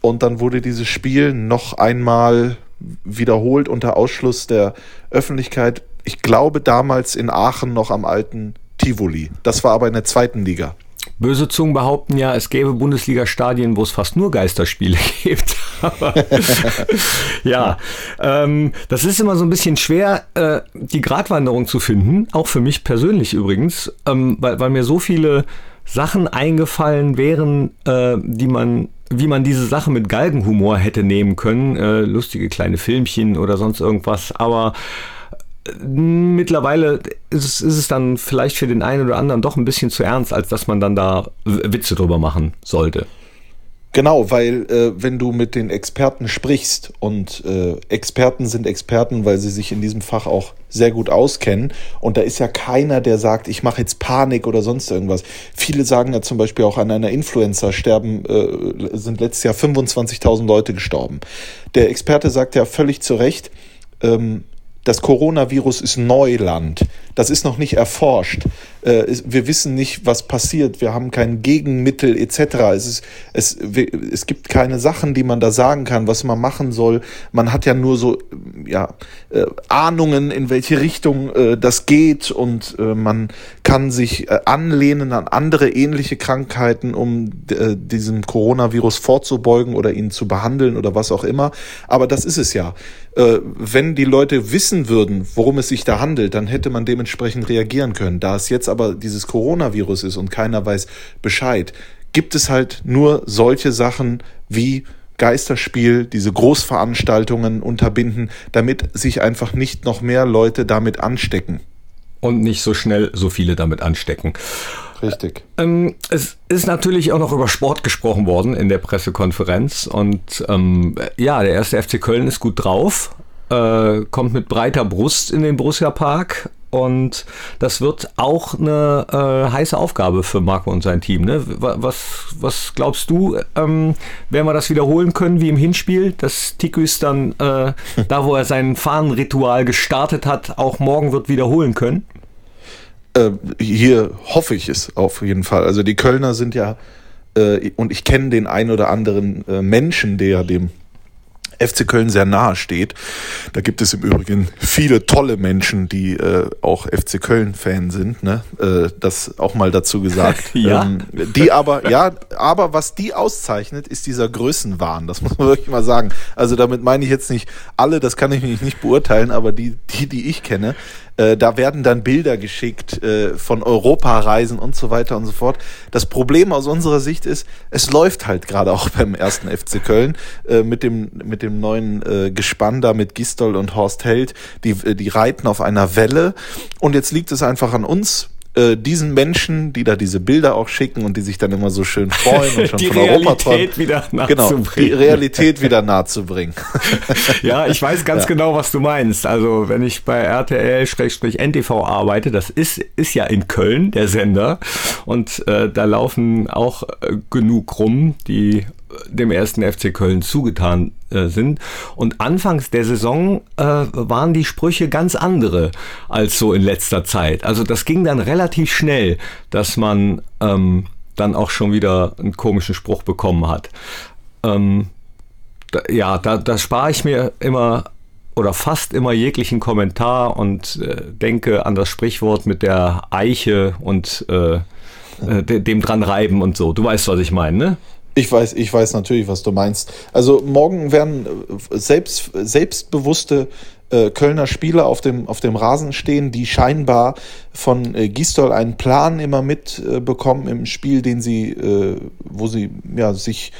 Und dann wurde dieses Spiel noch einmal wiederholt unter Ausschluss der Öffentlichkeit. Ich glaube damals in Aachen noch am alten Tivoli. Das war aber in der zweiten Liga. Böse Zungen behaupten ja, es gäbe Bundesliga-Stadien, wo es fast nur Geisterspiele gibt. ja, ähm, das ist immer so ein bisschen schwer, äh, die Gratwanderung zu finden, auch für mich persönlich übrigens, ähm, weil, weil mir so viele Sachen eingefallen wären, äh, die man wie man diese Sache mit Galgenhumor hätte nehmen können, äh, lustige kleine Filmchen oder sonst irgendwas, aber mittlerweile ist es, ist es dann vielleicht für den einen oder anderen doch ein bisschen zu ernst, als dass man dann da Witze drüber machen sollte. Genau, weil äh, wenn du mit den Experten sprichst und äh, Experten sind Experten, weil sie sich in diesem Fach auch sehr gut auskennen und da ist ja keiner, der sagt, ich mache jetzt Panik oder sonst irgendwas. Viele sagen ja zum Beispiel auch an einer Influenza sterben, äh, sind letztes Jahr 25.000 Leute gestorben. Der Experte sagt ja völlig zu Recht, ähm, das Coronavirus ist Neuland. Das ist noch nicht erforscht. Äh, wir wissen nicht, was passiert. Wir haben kein Gegenmittel etc. Es, ist, es, es gibt keine Sachen, die man da sagen kann, was man machen soll. Man hat ja nur so ja, äh, Ahnungen, in welche Richtung äh, das geht und man kann sich anlehnen an andere ähnliche Krankheiten, um diesem Coronavirus vorzubeugen oder ihn zu behandeln oder was auch immer. Aber das ist es ja. Wenn die Leute wissen würden, worum es sich da handelt, dann hätte man dementsprechend reagieren können. Da es jetzt aber dieses Coronavirus ist und keiner weiß Bescheid, gibt es halt nur solche Sachen wie Geisterspiel, diese Großveranstaltungen unterbinden, damit sich einfach nicht noch mehr Leute damit anstecken. Und nicht so schnell so viele damit anstecken. Richtig. Ähm, es ist natürlich auch noch über Sport gesprochen worden in der Pressekonferenz. Und ähm, ja, der erste FC Köln ist gut drauf, äh, kommt mit breiter Brust in den Borussia Park und das wird auch eine äh, heiße Aufgabe für Marco und sein Team. Ne? Was, was glaubst du, ähm, werden wir das wiederholen können wie im Hinspiel, dass Tikus dann äh, da, wo er sein Fahnenritual gestartet hat, auch morgen wird wiederholen können? Äh, hier hoffe ich es auf jeden Fall. Also die Kölner sind ja, äh, und ich kenne den ein oder anderen äh, Menschen, der dem FC Köln sehr nahe steht. Da gibt es im Übrigen viele tolle Menschen, die äh, auch FC Köln-Fan sind, ne? Äh, das auch mal dazu gesagt. ja. Ähm, die aber, ja, aber was die auszeichnet, ist dieser Größenwahn. Das muss man wirklich mal sagen. Also damit meine ich jetzt nicht alle, das kann ich nicht beurteilen, aber die, die, die ich kenne, äh, da werden dann Bilder geschickt äh, von Europareisen und so weiter und so fort. Das Problem aus unserer Sicht ist, es läuft halt gerade auch beim ersten FC Köln äh, mit dem mit dem neuen äh, Gespann da mit Gistol und Horst Held. Die äh, die reiten auf einer Welle und jetzt liegt es einfach an uns äh, diesen Menschen, die da diese Bilder auch schicken und die sich dann immer so schön freuen und schon die von Realität Europa träumen. wieder Genau, die Realität wieder nahe zu bringen. ja, ich weiß ganz ja. genau, was du meinst. Also, wenn ich bei RTL-NTV arbeite, das ist, ist ja in Köln, der Sender. Und äh, da laufen auch äh, genug rum, die dem ersten FC Köln zugetan äh, sind. Und anfangs der Saison äh, waren die Sprüche ganz andere als so in letzter Zeit. Also das ging dann relativ schnell, dass man ähm, dann auch schon wieder einen komischen Spruch bekommen hat. Ähm, da, ja, da, da spare ich mir immer oder fast immer jeglichen Kommentar und äh, denke an das Sprichwort mit der Eiche und äh, äh dem dran reiben und so. Du weißt, was ich meine, ne? Ich weiß, ich weiß natürlich, was du meinst. Also morgen werden äh, selbst, selbstbewusste äh, Kölner Spieler auf dem, auf dem Rasen stehen, die scheinbar von äh, Gistol einen Plan immer mitbekommen äh, im Spiel, den sie, äh, wo sie ja, sich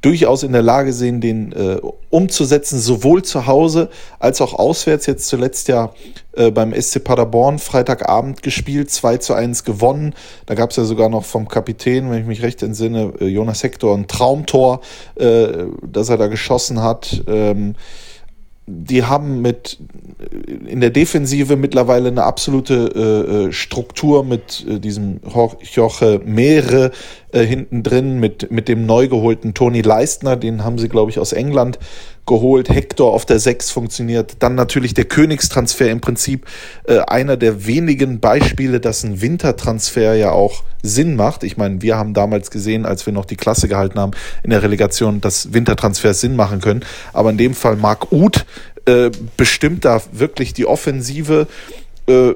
durchaus in der Lage sehen, den äh, umzusetzen, sowohl zu Hause als auch auswärts. Jetzt zuletzt ja äh, beim SC Paderborn Freitagabend gespielt, 2 zu 1 gewonnen. Da gab es ja sogar noch vom Kapitän, wenn ich mich recht entsinne, äh, Jonas Hector, ein Traumtor, äh, das er da geschossen hat. Ähm, die haben mit in der Defensive mittlerweile eine absolute äh, äh Struktur mit äh, diesem Joche Meere äh, hinten drin, mit, mit dem neu geholten Toni Leistner, den haben sie, glaube ich, aus England geholt. Hector auf der 6 funktioniert. Dann natürlich der Königstransfer im Prinzip äh, einer der wenigen Beispiele, dass ein Wintertransfer ja auch Sinn macht. Ich meine, wir haben damals gesehen, als wir noch die Klasse gehalten haben in der Relegation, dass Wintertransfers Sinn machen können. Aber in dem Fall Marc Uth äh, bestimmt da wirklich die Offensive. Äh,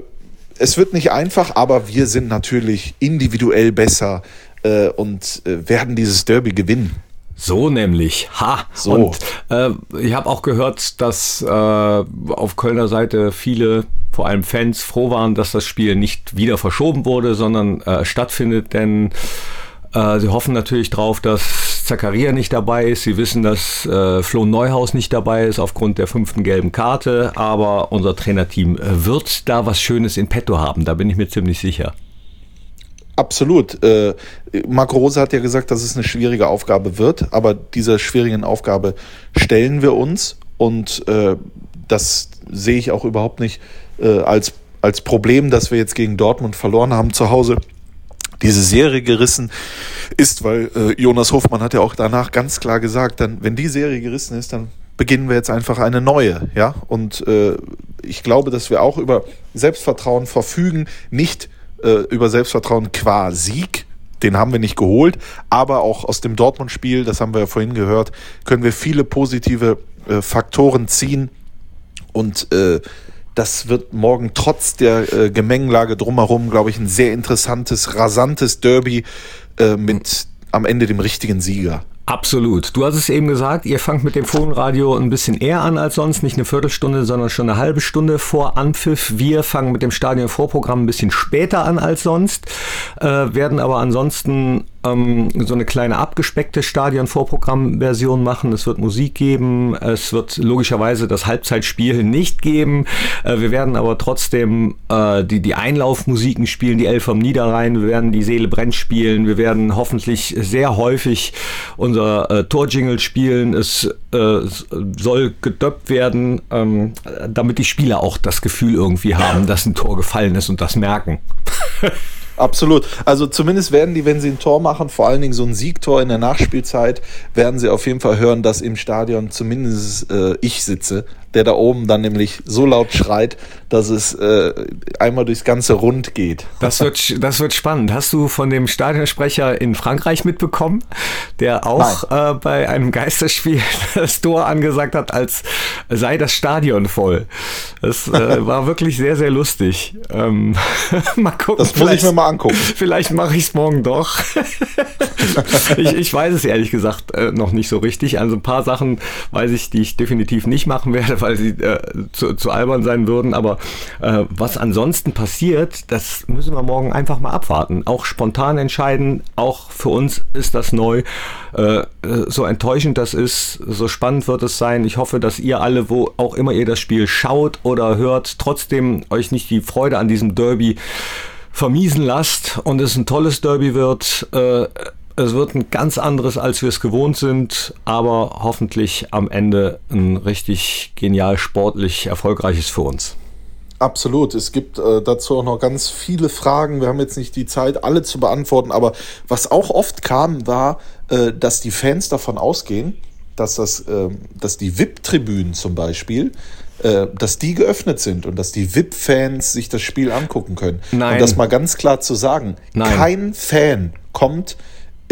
es wird nicht einfach, aber wir sind natürlich individuell besser äh, und äh, werden dieses Derby gewinnen. So nämlich. Ha. So. Und äh, ich habe auch gehört, dass äh, auf Kölner Seite viele, vor allem Fans, froh waren, dass das Spiel nicht wieder verschoben wurde, sondern äh, stattfindet, denn äh, sie hoffen natürlich drauf, dass Zakaria nicht dabei ist. Sie wissen, dass äh, Flo Neuhaus nicht dabei ist aufgrund der fünften gelben Karte. Aber unser Trainerteam äh, wird da was Schönes in petto haben. Da bin ich mir ziemlich sicher. Absolut. Äh, Marco Rose hat ja gesagt, dass es eine schwierige Aufgabe wird, aber dieser schwierigen Aufgabe stellen wir uns und äh, das sehe ich auch überhaupt nicht äh, als, als Problem, dass wir jetzt gegen Dortmund verloren haben zu Hause. Diese Serie gerissen ist, weil äh, Jonas Hofmann hat ja auch danach ganz klar gesagt, dann, wenn die Serie gerissen ist, dann beginnen wir jetzt einfach eine neue, ja. Und äh, ich glaube, dass wir auch über Selbstvertrauen verfügen, nicht äh, über Selbstvertrauen qua Sieg. Den haben wir nicht geholt, aber auch aus dem Dortmund-Spiel, das haben wir ja vorhin gehört, können wir viele positive äh, Faktoren ziehen und äh, das wird morgen trotz der äh, Gemengelage drumherum, glaube ich, ein sehr interessantes, rasantes Derby äh, mit am Ende dem richtigen Sieger. Absolut. Du hast es eben gesagt, ihr fangt mit dem Fohlenradio ein bisschen eher an als sonst, nicht eine Viertelstunde, sondern schon eine halbe Stunde vor Anpfiff. Wir fangen mit dem Stadionvorprogramm ein bisschen später an als sonst, äh, werden aber ansonsten ähm, so eine kleine abgespeckte Stadion-Vorprogramm-Version machen. Es wird Musik geben, es wird logischerweise das Halbzeitspiel nicht geben. Äh, wir werden aber trotzdem äh, die, die Einlaufmusiken spielen, die Elf vom Niederrhein, wir werden die Seele brennt spielen, wir werden hoffentlich sehr häufig unser äh, Torjingle spielen. Es äh, soll gedöppt werden, ähm, damit die Spieler auch das Gefühl irgendwie haben, dass ein Tor gefallen ist und das merken. Absolut. Also zumindest werden die, wenn sie ein Tor machen, vor allen Dingen so ein Siegtor in der Nachspielzeit, werden sie auf jeden Fall hören, dass im Stadion zumindest äh, ich sitze der da oben dann nämlich so laut schreit, dass es äh, einmal durchs ganze Rund geht. Das wird, das wird spannend. Hast du von dem Stadionsprecher in Frankreich mitbekommen, der auch äh, bei einem Geisterspiel das Tor angesagt hat, als sei das Stadion voll. Das äh, war wirklich sehr, sehr lustig. Ähm, mal gucken. Das muss ich mir mal angucken. Vielleicht mache ich es morgen doch. ich, ich weiß es ehrlich gesagt äh, noch nicht so richtig. Also ein paar Sachen weiß ich, die ich definitiv nicht machen werde weil sie äh, zu, zu, albern sein würden. Aber äh, was ansonsten passiert, das müssen wir morgen einfach mal abwarten. Auch spontan entscheiden. Auch für uns ist das neu. Äh, so enttäuschend das ist, so spannend wird es sein. Ich hoffe, dass ihr alle, wo auch immer ihr das Spiel schaut oder hört, trotzdem euch nicht die Freude an diesem Derby vermiesen lasst und es ein tolles Derby wird. Äh, es wird ein ganz anderes, als wir es gewohnt sind, aber hoffentlich am Ende ein richtig genial sportlich erfolgreiches für uns. Absolut. Es gibt äh, dazu auch noch ganz viele Fragen. Wir haben jetzt nicht die Zeit, alle zu beantworten, aber was auch oft kam, war, äh, dass die Fans davon ausgehen, dass, das, äh, dass die VIP-Tribünen zum Beispiel, äh, dass die geöffnet sind und dass die VIP-Fans sich das Spiel angucken können. Nein. Und das mal ganz klar zu sagen, Nein. kein Fan kommt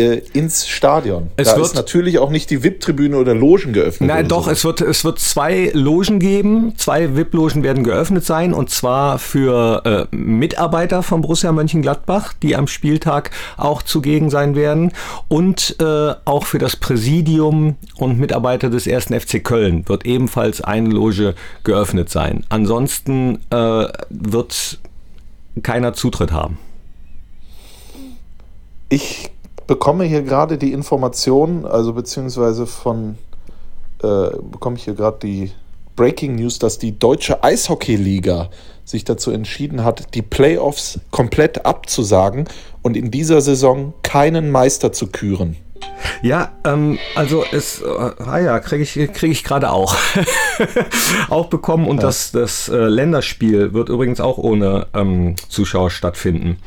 äh, ins Stadion. Es da wird, ist natürlich auch nicht die VIP-Tribüne oder Logen geöffnet. Nein, doch, so. es, wird, es wird zwei Logen geben. Zwei VIP-Logen werden geöffnet sein und zwar für äh, Mitarbeiter von Borussia Mönchengladbach, die am Spieltag auch zugegen sein werden und äh, auch für das Präsidium und Mitarbeiter des ersten FC Köln wird ebenfalls eine Loge geöffnet sein. Ansonsten äh, wird keiner Zutritt haben. Ich bekomme hier gerade die Information, also beziehungsweise von, äh, bekomme ich hier gerade die Breaking News, dass die deutsche Eishockey-Liga sich dazu entschieden hat, die Playoffs komplett abzusagen und in dieser Saison keinen Meister zu küren. Ja, ähm, also es, äh, ah ja, kriege ich, krieg ich gerade auch. auch bekommen und ja. das, das äh, Länderspiel wird übrigens auch ohne ähm, Zuschauer stattfinden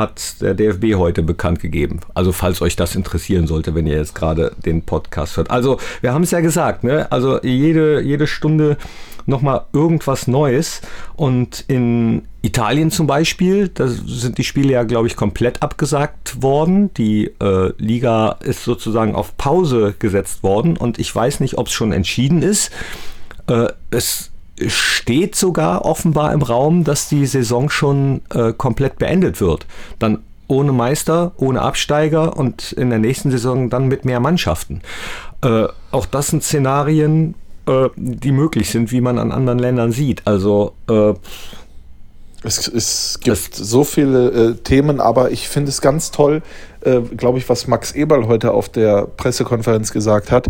hat der DFB heute bekannt gegeben. Also falls euch das interessieren sollte, wenn ihr jetzt gerade den Podcast hört. Also wir haben es ja gesagt, ne? Also jede, jede Stunde nochmal irgendwas Neues. Und in Italien zum Beispiel, da sind die Spiele ja, glaube ich, komplett abgesagt worden. Die äh, Liga ist sozusagen auf Pause gesetzt worden und ich weiß nicht, ob es schon entschieden ist. Äh, es steht sogar offenbar im Raum, dass die Saison schon äh, komplett beendet wird. Dann ohne Meister, ohne Absteiger und in der nächsten Saison dann mit mehr Mannschaften. Äh, auch das sind Szenarien, äh, die möglich sind, wie man an anderen Ländern sieht. Also äh, es, es, gibt so viele äh, Themen, aber ich finde es ganz toll, äh, glaube ich, was Max Eberl heute auf der Pressekonferenz gesagt hat.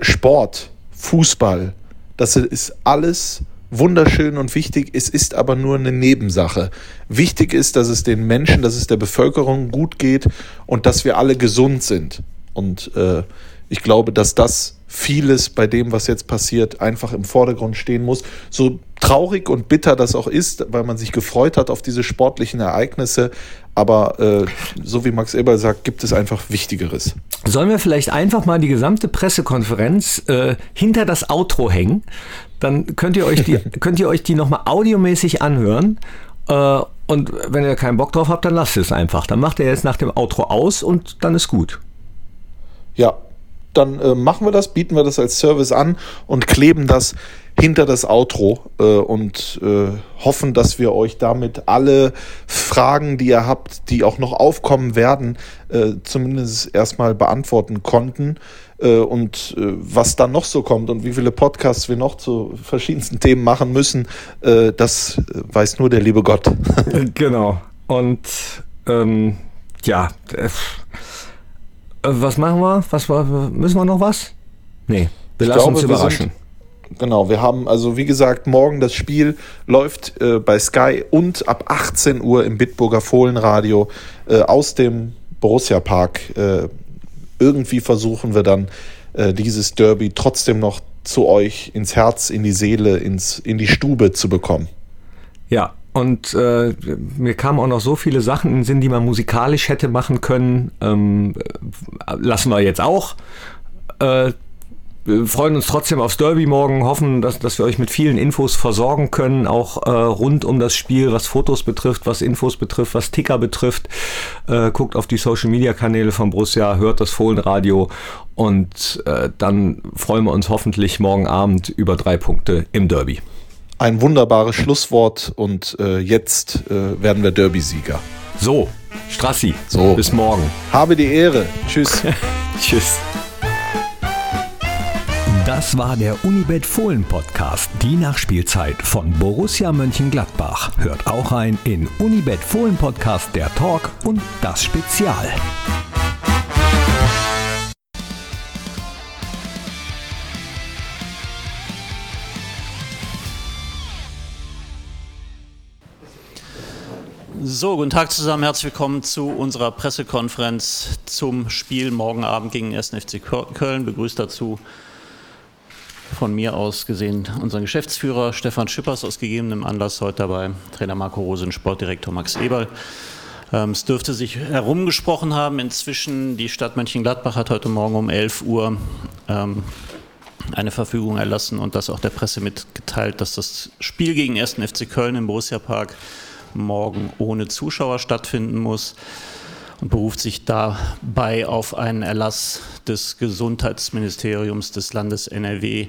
Sport, Fußball, das ist alles wunderschön und wichtig. Es ist aber nur eine Nebensache. Wichtig ist, dass es den Menschen, dass es der Bevölkerung gut geht und dass wir alle gesund sind. Und äh, ich glaube, dass das vieles bei dem, was jetzt passiert, einfach im Vordergrund stehen muss. So traurig und bitter das auch ist, weil man sich gefreut hat auf diese sportlichen Ereignisse. Aber äh, so wie Max Eber sagt, gibt es einfach Wichtigeres. Sollen wir vielleicht einfach mal die gesamte Pressekonferenz äh, hinter das Outro hängen? Dann könnt ihr euch die, könnt ihr euch die nochmal audiomäßig anhören. Äh, und wenn ihr keinen Bock drauf habt, dann lasst es einfach. Dann macht ihr jetzt nach dem Outro aus und dann ist gut. Ja, dann äh, machen wir das, bieten wir das als Service an und kleben das hinter das Outro äh, und äh, hoffen, dass wir euch damit alle Fragen, die ihr habt, die auch noch aufkommen werden, äh, zumindest erstmal beantworten konnten. Äh, und äh, was dann noch so kommt und wie viele Podcasts wir noch zu verschiedensten Themen machen müssen, das weiß nur der liebe Gott. genau. Und ähm, ja, äh, was machen wir? Was müssen wir noch was? Nee, wir lassen glaube, uns überraschen. Sind, genau, wir haben also wie gesagt morgen das Spiel läuft äh, bei Sky und ab 18 Uhr im Bitburger Fohlenradio äh, aus dem Borussia Park. Äh, irgendwie versuchen wir dann äh, dieses Derby trotzdem noch zu euch ins Herz, in die Seele, ins, in die Stube zu bekommen. Ja, und äh, mir kamen auch noch so viele Sachen in den Sinn, die man musikalisch hätte machen können. Ähm, lassen wir jetzt auch. Äh, wir freuen uns trotzdem aufs Derby morgen, hoffen, dass, dass wir euch mit vielen Infos versorgen können, auch äh, rund um das Spiel, was Fotos betrifft, was Infos betrifft, was Ticker betrifft. Äh, guckt auf die Social Media Kanäle von Borussia, hört das Fohlenradio und äh, dann freuen wir uns hoffentlich morgen Abend über drei Punkte im Derby ein wunderbares Schlusswort und äh, jetzt äh, werden wir Derby-Sieger. So, Strassi, so. bis morgen. Habe die Ehre. Tschüss. Tschüss. Das war der Unibet Fohlen Podcast, die Nachspielzeit von Borussia Mönchengladbach. Hört auch ein in Unibet Fohlen Podcast der Talk und das Spezial. So, guten Tag zusammen, herzlich willkommen zu unserer Pressekonferenz zum Spiel morgen Abend gegen den 1. FC Köln. Begrüßt dazu von mir aus gesehen unseren Geschäftsführer Stefan Schippers aus gegebenem Anlass heute dabei, Trainer Marco Rose und Sportdirektor Max Eberl. Ähm, es dürfte sich herumgesprochen haben inzwischen, die Stadt Mönchengladbach hat heute Morgen um 11 Uhr ähm, eine Verfügung erlassen und das auch der Presse mitgeteilt, dass das Spiel gegen 1. FC Köln im Borussia Park morgen ohne Zuschauer stattfinden muss und beruft sich dabei auf einen Erlass des Gesundheitsministeriums des Landes NRW,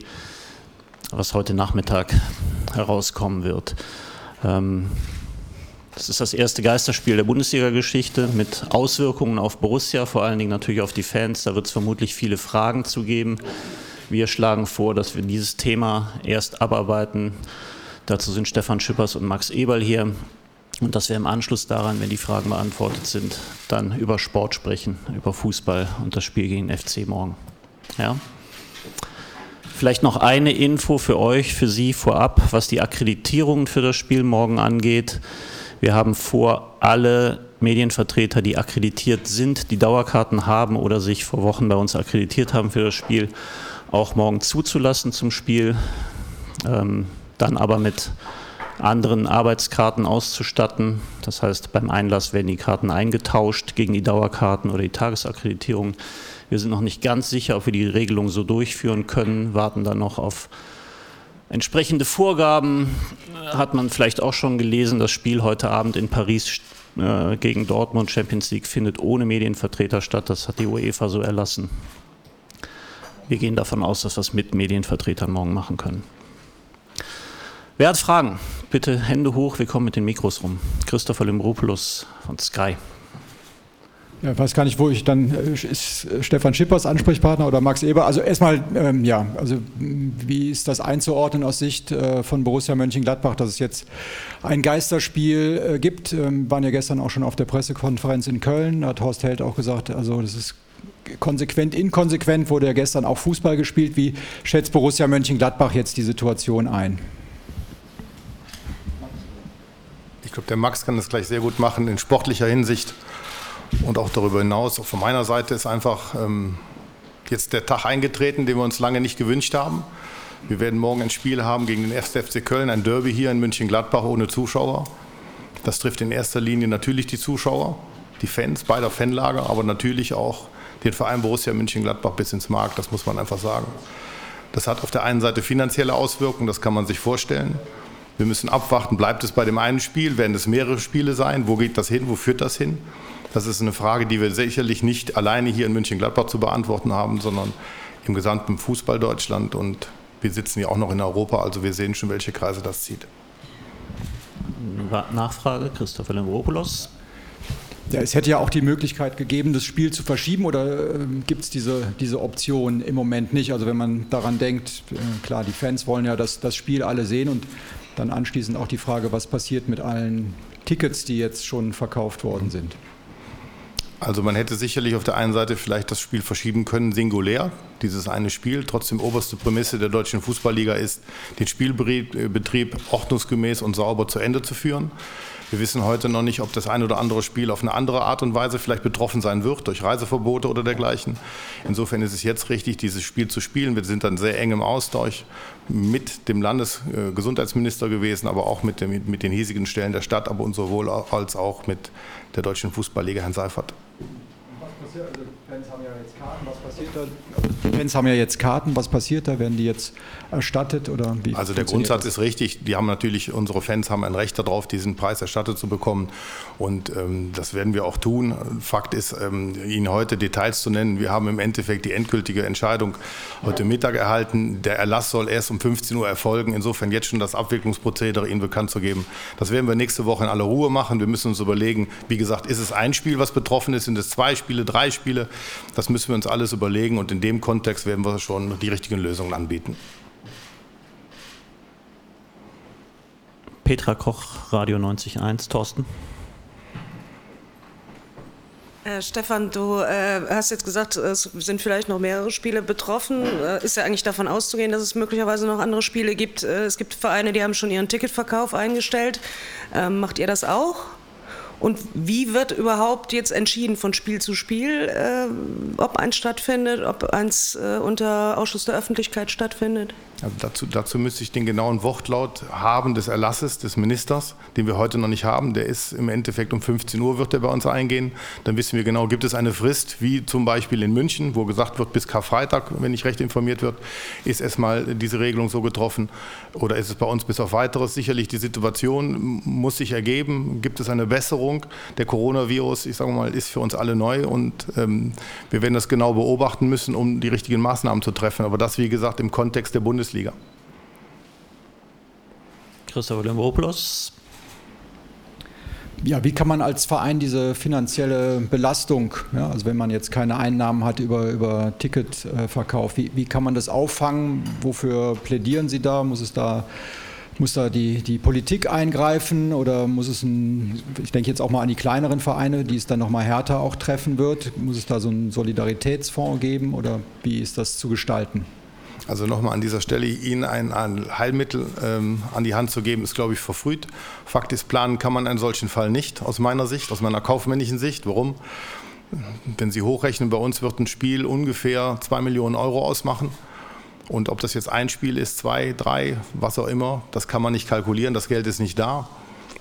was heute Nachmittag herauskommen wird. Ähm, das ist das erste Geisterspiel der Bundesliga-Geschichte mit Auswirkungen auf Borussia, vor allen Dingen natürlich auf die Fans. Da wird es vermutlich viele Fragen zu geben. Wir schlagen vor, dass wir dieses Thema erst abarbeiten. Dazu sind Stefan Schippers und Max Eberl hier. Und dass wir im Anschluss daran, wenn die Fragen beantwortet sind, dann über Sport sprechen, über Fußball und das Spiel gegen FC morgen. Ja? Vielleicht noch eine Info für euch, für Sie vorab, was die Akkreditierungen für das Spiel morgen angeht. Wir haben vor, alle Medienvertreter, die akkreditiert sind, die Dauerkarten haben oder sich vor Wochen bei uns akkreditiert haben für das Spiel, auch morgen zuzulassen zum Spiel. ähm, dann aber mit anderen Arbeitskarten auszustatten. Das heißt, beim Einlass werden die Karten eingetauscht gegen die Dauerkarten oder die Tagesakkreditierung. Wir sind noch nicht ganz sicher, ob wir die Regelung so durchführen können, warten dann noch auf entsprechende Vorgaben. Hat man vielleicht auch schon gelesen, das Spiel heute Abend in Paris äh, gegen Dortmund Champions League findet ohne Medienvertreter statt. Das hat die UEFA so erlassen. Wir gehen davon aus, dass wir es mit Medienvertretern morgen machen können. Wer hat Fragen? Bitte Hände hoch, wir kommen mit den Mikros rum. Christopher Limbropoulos von Sky. Ja, ich weiß gar nicht, wo ich dann, äh, ist Stefan Schippers Ansprechpartner oder Max Eber? Also erstmal, ähm, ja, also wie ist das einzuordnen aus Sicht äh, von Borussia Mönchengladbach, dass es jetzt ein Geisterspiel äh, gibt? Ähm, waren ja gestern auch schon auf der Pressekonferenz in Köln, da hat Horst Held auch gesagt, also das ist konsequent, inkonsequent, wurde ja gestern auch Fußball gespielt. Wie schätzt Borussia Mönchengladbach jetzt die Situation ein? Ich glaube, der Max kann das gleich sehr gut machen in sportlicher Hinsicht und auch darüber hinaus. Auch von meiner Seite ist einfach ähm, jetzt der Tag eingetreten, den wir uns lange nicht gewünscht haben. Wir werden morgen ein Spiel haben gegen den 1. FC Köln, ein Derby hier in München-Gladbach ohne Zuschauer. Das trifft in erster Linie natürlich die Zuschauer, die Fans beider Fanlager, aber natürlich auch den Verein Borussia München-Gladbach bis ins Markt, das muss man einfach sagen. Das hat auf der einen Seite finanzielle Auswirkungen, das kann man sich vorstellen. Wir müssen abwarten, bleibt es bei dem einen Spiel, werden es mehrere Spiele sein, wo geht das hin, wo führt das hin? Das ist eine Frage, die wir sicherlich nicht alleine hier in München-Gladbach zu beantworten haben, sondern im gesamten Fußball Deutschland. Und wir sitzen ja auch noch in Europa, also wir sehen schon, welche Kreise das zieht. Nachfrage, Christopher Lembropoulos. Ja, es hätte ja auch die Möglichkeit gegeben, das Spiel zu verschieben oder äh, gibt es diese, diese Option im Moment nicht? Also wenn man daran denkt, äh, klar, die Fans wollen ja das, das Spiel alle sehen und dann anschließend auch die Frage, was passiert mit allen Tickets, die jetzt schon verkauft worden sind. Also man hätte sicherlich auf der einen Seite vielleicht das Spiel verschieben können, singulär, dieses eine Spiel. Trotzdem oberste Prämisse der deutschen Fußballliga ist, den Spielbetrieb ordnungsgemäß und sauber zu Ende zu führen. Wir wissen heute noch nicht, ob das ein oder andere Spiel auf eine andere Art und Weise vielleicht betroffen sein wird, durch Reiseverbote oder dergleichen. Insofern ist es jetzt richtig, dieses Spiel zu spielen. Wir sind dann sehr eng im Austausch mit dem Landesgesundheitsminister gewesen, aber auch mit, dem, mit den hiesigen Stellen der Stadt, aber sowohl als auch mit der Deutschen Fußballliga, Herrn Seifert. Was passiert, also Fans haben ja jetzt Karten, was passiert da? Die Fans haben ja jetzt Karten, was passiert da? Werden die jetzt erstattet oder wie? Also der Grundsatz das? ist richtig. Die haben natürlich, unsere Fans haben ein Recht darauf, diesen Preis erstattet zu bekommen. Und ähm, das werden wir auch tun. Fakt ist, ähm, Ihnen heute Details zu nennen. Wir haben im Endeffekt die endgültige Entscheidung heute Mittag erhalten. Der Erlass soll erst um 15 Uhr erfolgen. Insofern jetzt schon das Abwicklungsprozedere Ihnen bekannt zu geben. Das werden wir nächste Woche in aller Ruhe machen. Wir müssen uns überlegen, wie gesagt, ist es ein Spiel, was betroffen ist? Sind es zwei Spiele, drei Spiele? Das müssen wir uns alles überlegen. Und in dem Kontext werden wir schon die richtigen Lösungen anbieten. Petra Koch, Radio 91.1. Thorsten. Äh, Stefan, du äh, hast jetzt gesagt, es sind vielleicht noch mehrere Spiele betroffen. Äh, ist ja eigentlich davon auszugehen, dass es möglicherweise noch andere Spiele gibt. Äh, es gibt Vereine, die haben schon ihren Ticketverkauf eingestellt. Ähm, macht ihr das auch? Und wie wird überhaupt jetzt entschieden von Spiel zu Spiel, äh, ob eins stattfindet, ob eins äh, unter Ausschuss der Öffentlichkeit stattfindet? Also dazu, dazu müsste ich den genauen Wortlaut haben des Erlasses des Ministers, den wir heute noch nicht haben. Der ist im Endeffekt um 15 Uhr wird er bei uns eingehen. Dann wissen wir genau, gibt es eine Frist, wie zum Beispiel in München, wo gesagt wird, bis Karfreitag, wenn ich recht informiert wird, ist erstmal diese Regelung so getroffen. Oder ist es bei uns bis auf weiteres? Sicherlich die Situation muss sich ergeben. Gibt es eine Besserung? Der Coronavirus, ich sage mal, ist für uns alle neu und ähm, wir werden das genau beobachten müssen, um die richtigen Maßnahmen zu treffen. Aber das, wie gesagt, im Kontext der Bundes Bundesliga. Christopher Lembropoulos. Ja, wie kann man als Verein diese finanzielle Belastung, ja, also wenn man jetzt keine Einnahmen hat über, über Ticketverkauf, wie, wie kann man das auffangen? Wofür plädieren Sie da? Muss es da muss da die, die Politik eingreifen oder muss es ein, ich denke jetzt auch mal an die kleineren Vereine, die es dann nochmal härter auch treffen wird, muss es da so einen Solidaritätsfonds geben oder wie ist das zu gestalten? Also nochmal an dieser Stelle, Ihnen ein, ein Heilmittel ähm, an die Hand zu geben, ist, glaube ich, verfrüht. Fakt ist, planen kann man einen solchen Fall nicht, aus meiner Sicht, aus meiner kaufmännischen Sicht. Warum? Wenn Sie hochrechnen, bei uns wird ein Spiel ungefähr 2 Millionen Euro ausmachen. Und ob das jetzt ein Spiel ist, zwei, drei, was auch immer, das kann man nicht kalkulieren. Das Geld ist nicht da.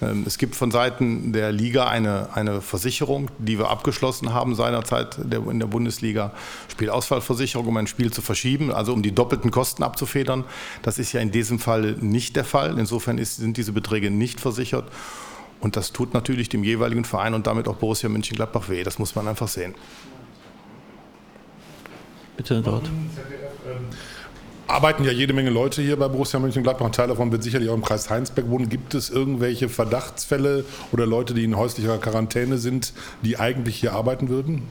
Ähm, es gibt von Seiten der Liga eine, eine Versicherung, die wir abgeschlossen haben seinerzeit in der Bundesliga, Spielausfallversicherung, um ein Spiel zu verschieben, also um die doppelten Kosten abzufedern. Das ist ja in diesem Fall nicht der Fall. Insofern ist, sind diese Beträge nicht versichert. Und das tut natürlich dem jeweiligen Verein und damit auch Borussia Mönchengladbach weh. Das muss man einfach sehen. Bitte dort arbeiten ja jede Menge Leute hier bei Borussia Mönchengladbach. Ein Teil davon wird sicherlich auch im Kreis Heinsberg wohnen. Gibt es irgendwelche Verdachtsfälle oder Leute, die in häuslicher Quarantäne sind, die eigentlich hier arbeiten würden?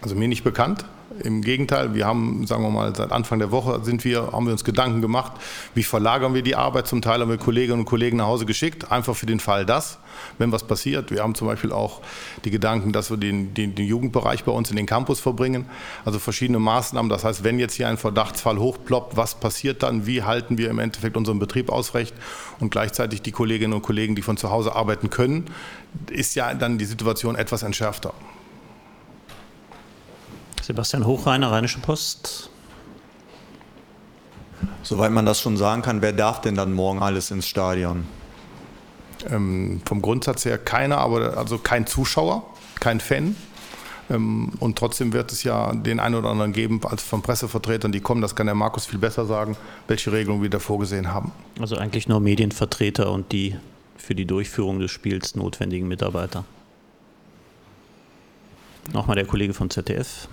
Also mir nicht bekannt. Im Gegenteil, wir haben, sagen wir mal, seit Anfang der Woche sind wir, haben wir uns Gedanken gemacht, wie verlagern wir die Arbeit. Zum Teil haben wir Kolleginnen und Kollegen nach Hause geschickt, einfach für den Fall das, wenn was passiert. Wir haben zum Beispiel auch die Gedanken, dass wir den, den, den Jugendbereich bei uns in den Campus verbringen. Also verschiedene Maßnahmen. Das heißt, wenn jetzt hier ein Verdachtsfall hochploppt, was passiert dann? Wie halten wir im Endeffekt unseren Betrieb ausrecht? Und gleichzeitig die Kolleginnen und Kollegen, die von zu Hause arbeiten können, ist ja dann die Situation etwas entschärfter. Sebastian Hochreiner, Rheinische Post. Soweit man das schon sagen kann, wer darf denn dann morgen alles ins Stadion? Ähm, vom Grundsatz her keiner, aber also kein Zuschauer, kein Fan. Ähm, und trotzdem wird es ja den einen oder anderen geben, als von Pressevertretern, die kommen, das kann der Markus viel besser sagen, welche Regelungen wir da vorgesehen haben. Also eigentlich nur Medienvertreter und die für die Durchführung des Spiels notwendigen Mitarbeiter. Nochmal der Kollege vom ZDF.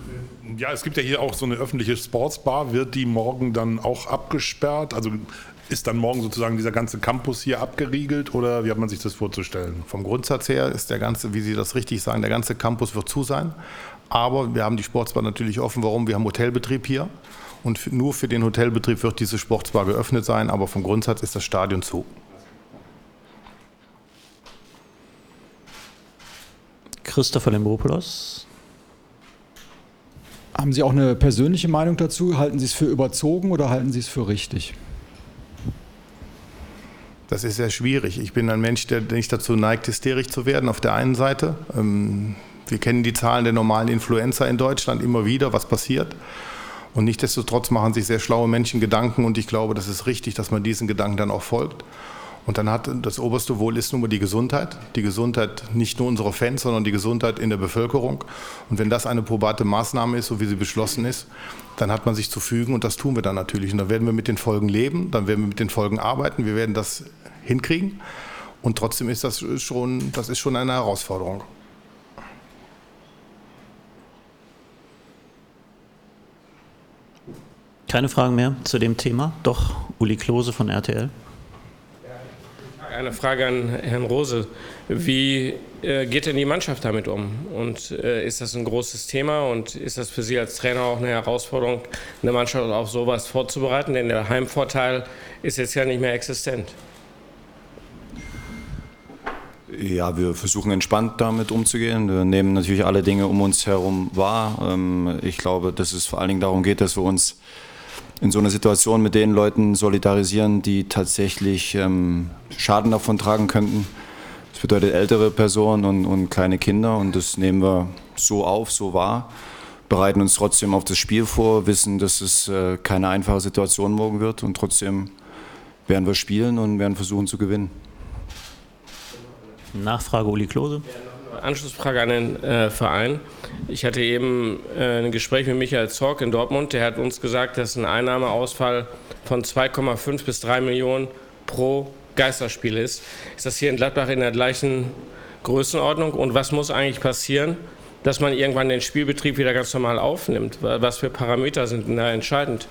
Ja, es gibt ja hier auch so eine öffentliche Sportsbar. Wird die morgen dann auch abgesperrt? Also ist dann morgen sozusagen dieser ganze Campus hier abgeriegelt oder wie hat man sich das vorzustellen? Vom Grundsatz her ist der ganze, wie Sie das richtig sagen, der ganze Campus wird zu sein. Aber wir haben die Sportsbar natürlich offen. Warum? Wir haben Hotelbetrieb hier. Und nur für den Hotelbetrieb wird diese Sportsbar geöffnet sein. Aber vom Grundsatz ist das Stadion zu. Christopher Lembopoulos. Haben Sie auch eine persönliche Meinung dazu? Halten Sie es für überzogen oder halten Sie es für richtig? Das ist sehr schwierig. Ich bin ein Mensch, der nicht dazu neigt, hysterisch zu werden, auf der einen Seite. Ähm, wir kennen die Zahlen der normalen Influenza in Deutschland immer wieder, was passiert. Und nichtsdestotrotz machen sich sehr schlaue Menschen Gedanken und ich glaube, das ist richtig, dass man diesen Gedanken dann auch folgt. Und dann hat das oberste Wohl ist nun mal die Gesundheit. Die Gesundheit nicht nur unserer Fans, sondern die Gesundheit in der Bevölkerung. Und wenn das eine probate Maßnahme ist, so wie sie beschlossen ist, dann hat man sich zu fügen und das tun wir dann natürlich. Und dann werden wir mit den Folgen leben, dann werden wir mit den Folgen arbeiten, wir werden das hinkriegen. Und trotzdem ist das schon, das ist schon eine Herausforderung. Keine Fragen mehr zu dem Thema? Doch, Uli Klose von RTL. Eine Frage an Herrn Rose. Wie äh, geht denn die Mannschaft damit um? Und äh, ist das ein großes Thema und ist das für Sie als Trainer auch eine Herausforderung, eine Mannschaft auf sowas vorzubereiten? Denn der Heimvorteil ist jetzt ja nicht mehr existent. Ja, wir versuchen entspannt damit umzugehen. Wir nehmen natürlich alle Dinge um uns herum wahr. Ähm, ich glaube, dass es vor allen Dingen darum geht, dass wir uns in so einer Situation mit den Leuten solidarisieren, die tatsächlich ähm, Schaden davon tragen könnten. Das bedeutet ältere Personen und, und kleine Kinder und das nehmen wir so auf, so wahr, bereiten uns trotzdem auf das Spiel vor, wissen, dass es äh, keine einfache Situation morgen wird und trotzdem werden wir spielen und werden versuchen zu gewinnen. Nachfrage Uli Klose. Anschlussfrage an den äh, Verein. Ich hatte eben äh, ein Gespräch mit Michael Zorc in Dortmund. Der hat uns gesagt, dass ein Einnahmeausfall von 2,5 bis 3 Millionen pro Geisterspiel ist. Ist das hier in Gladbach in der gleichen Größenordnung? Und was muss eigentlich passieren, dass man irgendwann den Spielbetrieb wieder ganz normal aufnimmt? Was für Parameter sind da entscheidend?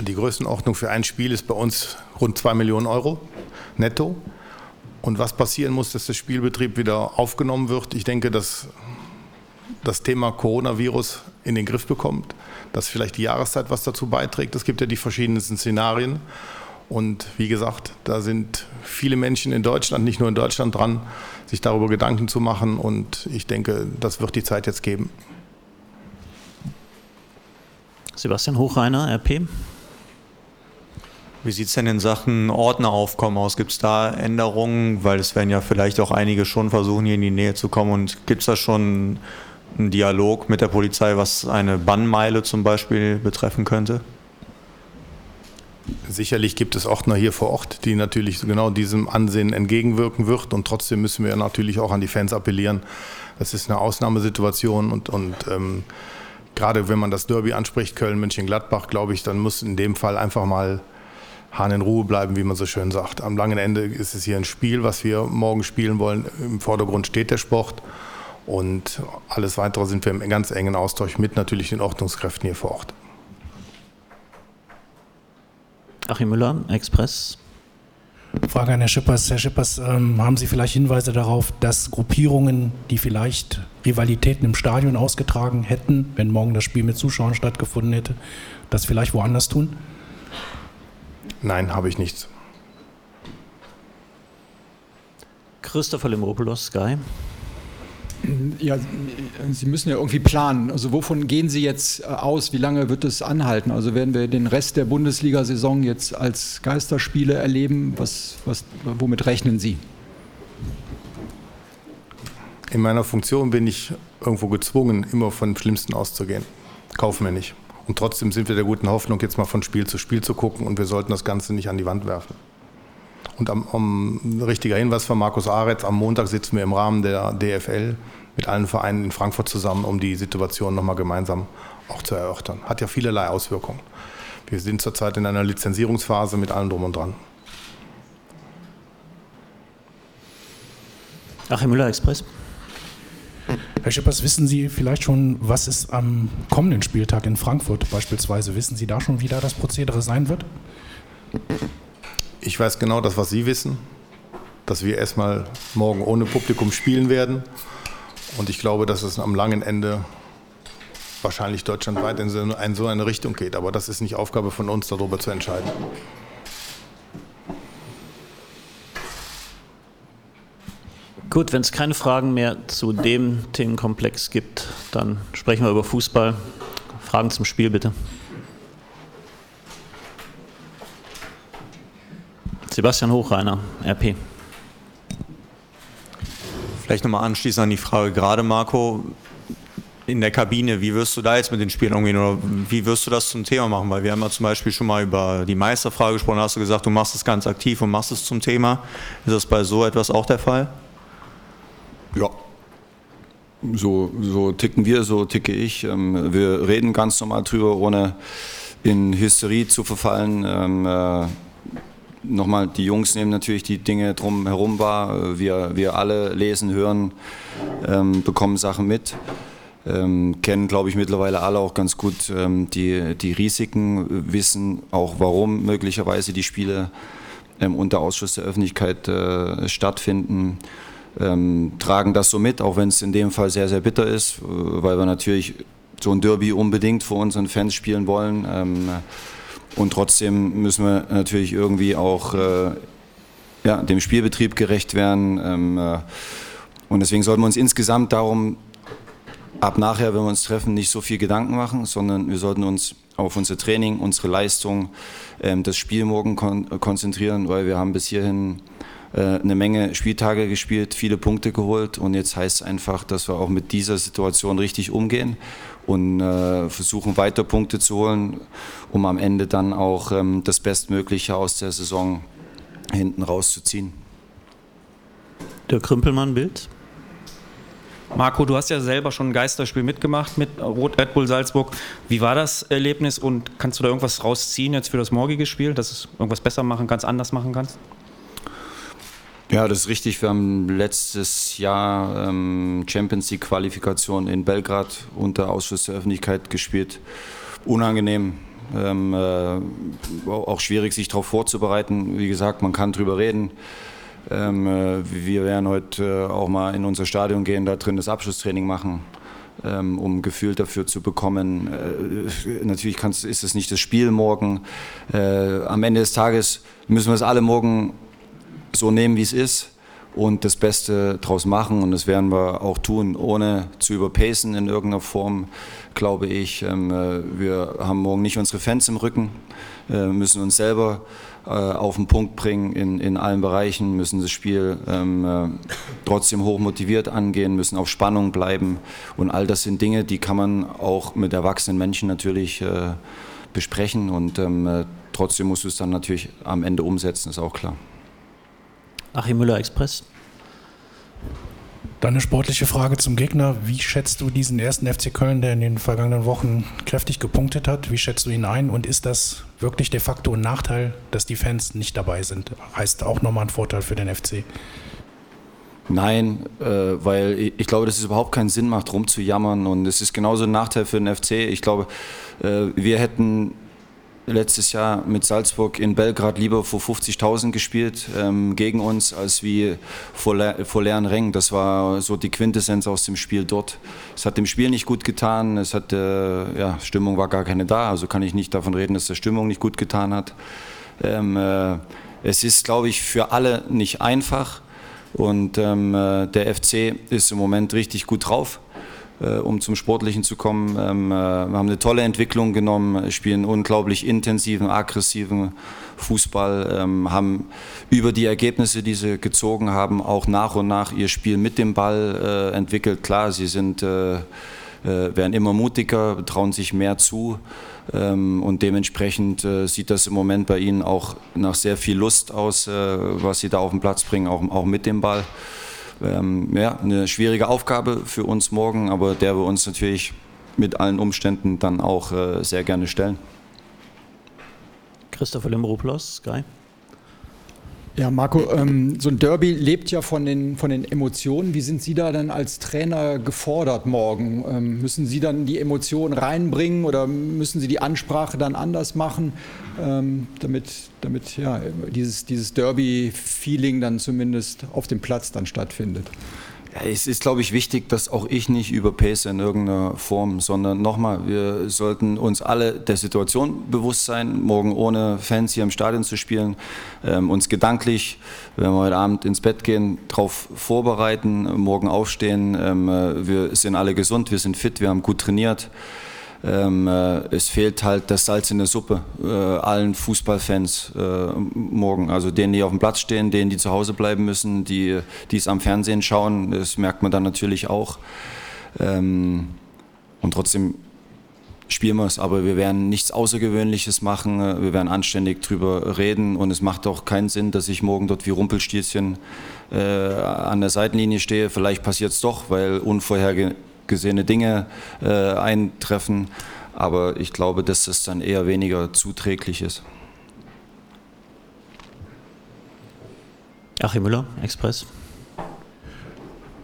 Die Größenordnung für ein Spiel ist bei uns rund 2 Millionen Euro netto. Und was passieren muss, dass der Spielbetrieb wieder aufgenommen wird. Ich denke, dass das Thema Coronavirus in den Griff bekommt, dass vielleicht die Jahreszeit was dazu beiträgt. Es gibt ja die verschiedensten Szenarien. Und wie gesagt, da sind viele Menschen in Deutschland, nicht nur in Deutschland dran, sich darüber Gedanken zu machen. Und ich denke, das wird die Zeit jetzt geben. Sebastian Hochreiner, RP. Wie sieht es denn in Sachen Ordneraufkommen aus? Gibt es da Änderungen? Weil es werden ja vielleicht auch einige schon versuchen, hier in die Nähe zu kommen. Und gibt es da schon einen Dialog mit der Polizei, was eine Bannmeile zum Beispiel betreffen könnte? Sicherlich gibt es Ordner hier vor Ort, die natürlich genau diesem Ansehen entgegenwirken wird. Und trotzdem müssen wir natürlich auch an die Fans appellieren. Das ist eine Ausnahmesituation und, und ähm, gerade wenn man das Derby anspricht, Köln, München, Gladbach, glaube ich, dann muss in dem Fall einfach mal Hahn in Ruhe bleiben, wie man so schön sagt. Am langen Ende ist es hier ein Spiel, was wir morgen spielen wollen. Im Vordergrund steht der Sport. Und alles Weitere sind wir im ganz engen Austausch mit natürlich den Ordnungskräften hier vor Ort. Achim Müller, Express. Frage an Herr Schippers. Herr Schippers, ähm, haben Sie vielleicht Hinweise darauf, dass Gruppierungen, die vielleicht Rivalitäten im Stadion ausgetragen hätten, wenn morgen das Spiel mit Zuschauern stattgefunden hätte, das vielleicht woanders tun? Nein, habe ich nichts. Christopher Limopoulos, Sky. Ja, Sie müssen ja irgendwie planen. Also wovon gehen Sie jetzt äh, aus? Wie lange wird es anhalten? Also werden wir den Rest der Bundesliga-Saison jetzt als Geisterspiele erleben? Was, was, womit rechnen Sie? In meiner Funktion bin ich irgendwo gezwungen, immer von dem Schlimmsten auszugehen. Kaufen wir nicht. Und trotzdem sind wir der guten Hoffnung, jetzt mal von Spiel zu Spiel zu gucken und wir sollten das Ganze nicht an die Wand werfen. Und am, am richtiger Hinweis von Markus Aretz, am Montag sitzen wir im Rahmen der DFL mit allen Vereinen in Frankfurt zusammen, um die Situation nochmal gemeinsam auch zu erörtern. Hat ja vielerlei Auswirkungen. Wir sind zurzeit in einer Lizenzierungsphase mit allem drum und dran. Achim Müller, Express. Herr Schippers, wissen Sie vielleicht schon, was es am kommenden Spieltag in Frankfurt beispielsweise, wissen Sie da schon, wie da das Prozedere sein wird? Ich weiß genau das, was Sie wissen, dass wir erstmal morgen ohne Publikum spielen werden. Und ich glaube, dass es am langen Ende wahrscheinlich deutschlandweit in so eine Richtung geht. Aber das ist nicht Aufgabe von uns, darüber zu entscheiden. Gut, wenn es keine Fragen mehr zu dem Themenkomplex gibt, dann sprechen wir über Fußball. Fragen zum Spiel bitte. Sebastian Hochreiner, RP. Vielleicht nochmal anschließend an die Frage gerade, Marco, in der Kabine, wie wirst du da jetzt mit den Spielen umgehen oder wie wirst du das zum Thema machen? Weil wir haben ja zum Beispiel schon mal über die Meisterfrage gesprochen, da hast du gesagt, du machst es ganz aktiv und machst es zum Thema. Ist das bei so etwas auch der Fall? Ja. So, so ticken wir, so ticke ich. Ähm, wir reden ganz normal drüber, ohne in Hysterie zu verfallen. Ähm, äh, nochmal, die Jungs nehmen natürlich die Dinge drumherum wahr. Wir, wir alle lesen, hören, ähm, bekommen Sachen mit. Ähm, kennen, glaube ich, mittlerweile alle auch ganz gut ähm, die, die Risiken, wissen auch, warum möglicherweise die Spiele ähm, unter Ausschuss der Öffentlichkeit äh, stattfinden. Ähm, tragen das so mit, auch wenn es in dem Fall sehr, sehr bitter ist, äh, weil wir natürlich so ein Derby unbedingt vor unseren Fans spielen wollen. Ähm, und trotzdem müssen wir natürlich irgendwie auch äh, ja, dem Spielbetrieb gerecht werden. Ähm, äh, und deswegen sollten wir uns insgesamt darum ab nachher, wenn wir uns treffen, nicht so viel Gedanken machen, sondern wir sollten uns auf unser Training, unsere Leistung, ähm, das Spiel morgen kon konzentrieren, weil wir haben bis hierhin eine Menge Spieltage gespielt, viele Punkte geholt und jetzt heißt es einfach, dass wir auch mit dieser Situation richtig umgehen und äh, versuchen weiter Punkte zu holen, um am Ende dann auch ähm, das Bestmögliche aus der Saison hinten rauszuziehen. Der Krümpelmann Bild. Marco, du hast ja selber schon ein Geisterspiel mitgemacht mit Rot Red Bull Salzburg. Wie war das Erlebnis und kannst du da irgendwas rausziehen jetzt für das morgige Spiel, dass du irgendwas besser machen kannst, anders machen kannst? Ja, das ist richtig. Wir haben letztes Jahr ähm, Champions League Qualifikation in Belgrad unter Ausschuss der Öffentlichkeit gespielt. Unangenehm, ähm, äh, auch schwierig, sich darauf vorzubereiten. Wie gesagt, man kann drüber reden. Ähm, äh, wir werden heute äh, auch mal in unser Stadion gehen, da drin das Abschlusstraining machen, ähm, um ein Gefühl dafür zu bekommen. Äh, natürlich ist es nicht das Spiel morgen. Äh, am Ende des Tages müssen wir es alle morgen so nehmen, wie es ist und das Beste draus machen. Und das werden wir auch tun, ohne zu überpacen in irgendeiner Form, glaube ich. Ähm, äh, wir haben morgen nicht unsere Fans im Rücken, äh, müssen uns selber äh, auf den Punkt bringen in, in allen Bereichen, müssen das Spiel ähm, äh, trotzdem hochmotiviert angehen, müssen auf Spannung bleiben. Und all das sind Dinge, die kann man auch mit erwachsenen Menschen natürlich besprechen. Und ähm, äh, trotzdem musst du es dann natürlich am Ende umsetzen, ist auch klar. Achim Müller Express. Dann eine sportliche Frage zum Gegner. Wie schätzt du diesen ersten FC Köln, der in den vergangenen Wochen kräftig gepunktet hat? Wie schätzt du ihn ein? Und ist das wirklich de facto ein Nachteil, dass die Fans nicht dabei sind? Heißt auch nochmal ein Vorteil für den FC? Nein, äh, weil ich, ich glaube, dass es überhaupt keinen Sinn macht, rumzujammern. Und es ist genauso ein Nachteil für den FC. Ich glaube, äh, wir hätten letztes Jahr mit Salzburg in Belgrad lieber vor 50.000 gespielt ähm, gegen uns, als wie vor, le vor leeren Rängen. Das war so die Quintessenz aus dem Spiel dort. Es hat dem Spiel nicht gut getan, es hat, äh, ja, Stimmung war gar keine da, also kann ich nicht davon reden, dass der Stimmung nicht gut getan hat. Ähm, äh, es ist, glaube ich, für alle nicht einfach und ähm, äh, der FC ist im Moment richtig gut drauf äh, um zum Sportlichen zu kommen. Ähm, äh, wir haben eine tolle Entwicklung genommen, spielen unglaublich intensiven, aggressiven Fußball, ähm, haben über die Ergebnisse, die sie gezogen haben, auch nach und nach ihr Spiel mit dem Ball äh, entwickelt. Klar, sie sind, äh, äh, werden immer mutiger, trauen sich mehr zu. Ähm, und dementsprechend äh, sieht das im Moment bei ihnen auch nach sehr viel Lust aus, was sie da auf den Platz bringen, auch, auch mit dem Ball ähm, ja, eine schwierige Aufgabe für uns morgen, aber der wir uns natürlich mit allen Umständen dann auch äh, sehr gerne stellen. Christopher Limropoulos, Sky. Ja, Marco, ähm, so ein Derby lebt ja von den, von den Emotionen. Wie sind Sie da dann als Trainer gefordert morgen? Ähm, müssen Sie dann die Emotionen reinbringen oder müssen Sie die Ansprache dann anders machen, ähm, damit, damit ja, dieses, dieses Derby-Feeling dann zumindest auf dem Platz dann stattfindet? Ja, es ist, glaube ich, wichtig, dass auch ich nicht überpace in irgendeiner Form, sondern nochmal, wir sollten uns alle der Situation bewusst sein, morgen ohne Fans hier im Stadion zu spielen, ähm, uns gedanklich, wenn wir heute Abend ins Bett gehen, darauf vorbereiten, morgen aufstehen. Ähm, äh, wir sind alle gesund, wir sind fit, wir haben gut trainiert. Ähm, äh, es fehlt halt das Salz in der Suppe äh, allen Fußballfans äh, morgen. Also denen, die auf dem Platz stehen, denen, die zu Hause bleiben müssen, die, die es am Fernsehen schauen. Das merkt man dann natürlich auch. Ähm, und trotzdem spielen wir es, aber wir werden nichts Außergewöhnliches machen. Wir werden anständig drüber reden und es macht auch keinen Sinn, dass ich morgen dort wie Rumpelstilzchen äh, an der Seitenlinie stehe. Vielleicht passiert es doch, weil unvorhergesehen gesehene Dinge äh, eintreffen. Aber ich glaube, dass es dann eher weniger zuträglich ist. Achim Müller, Express.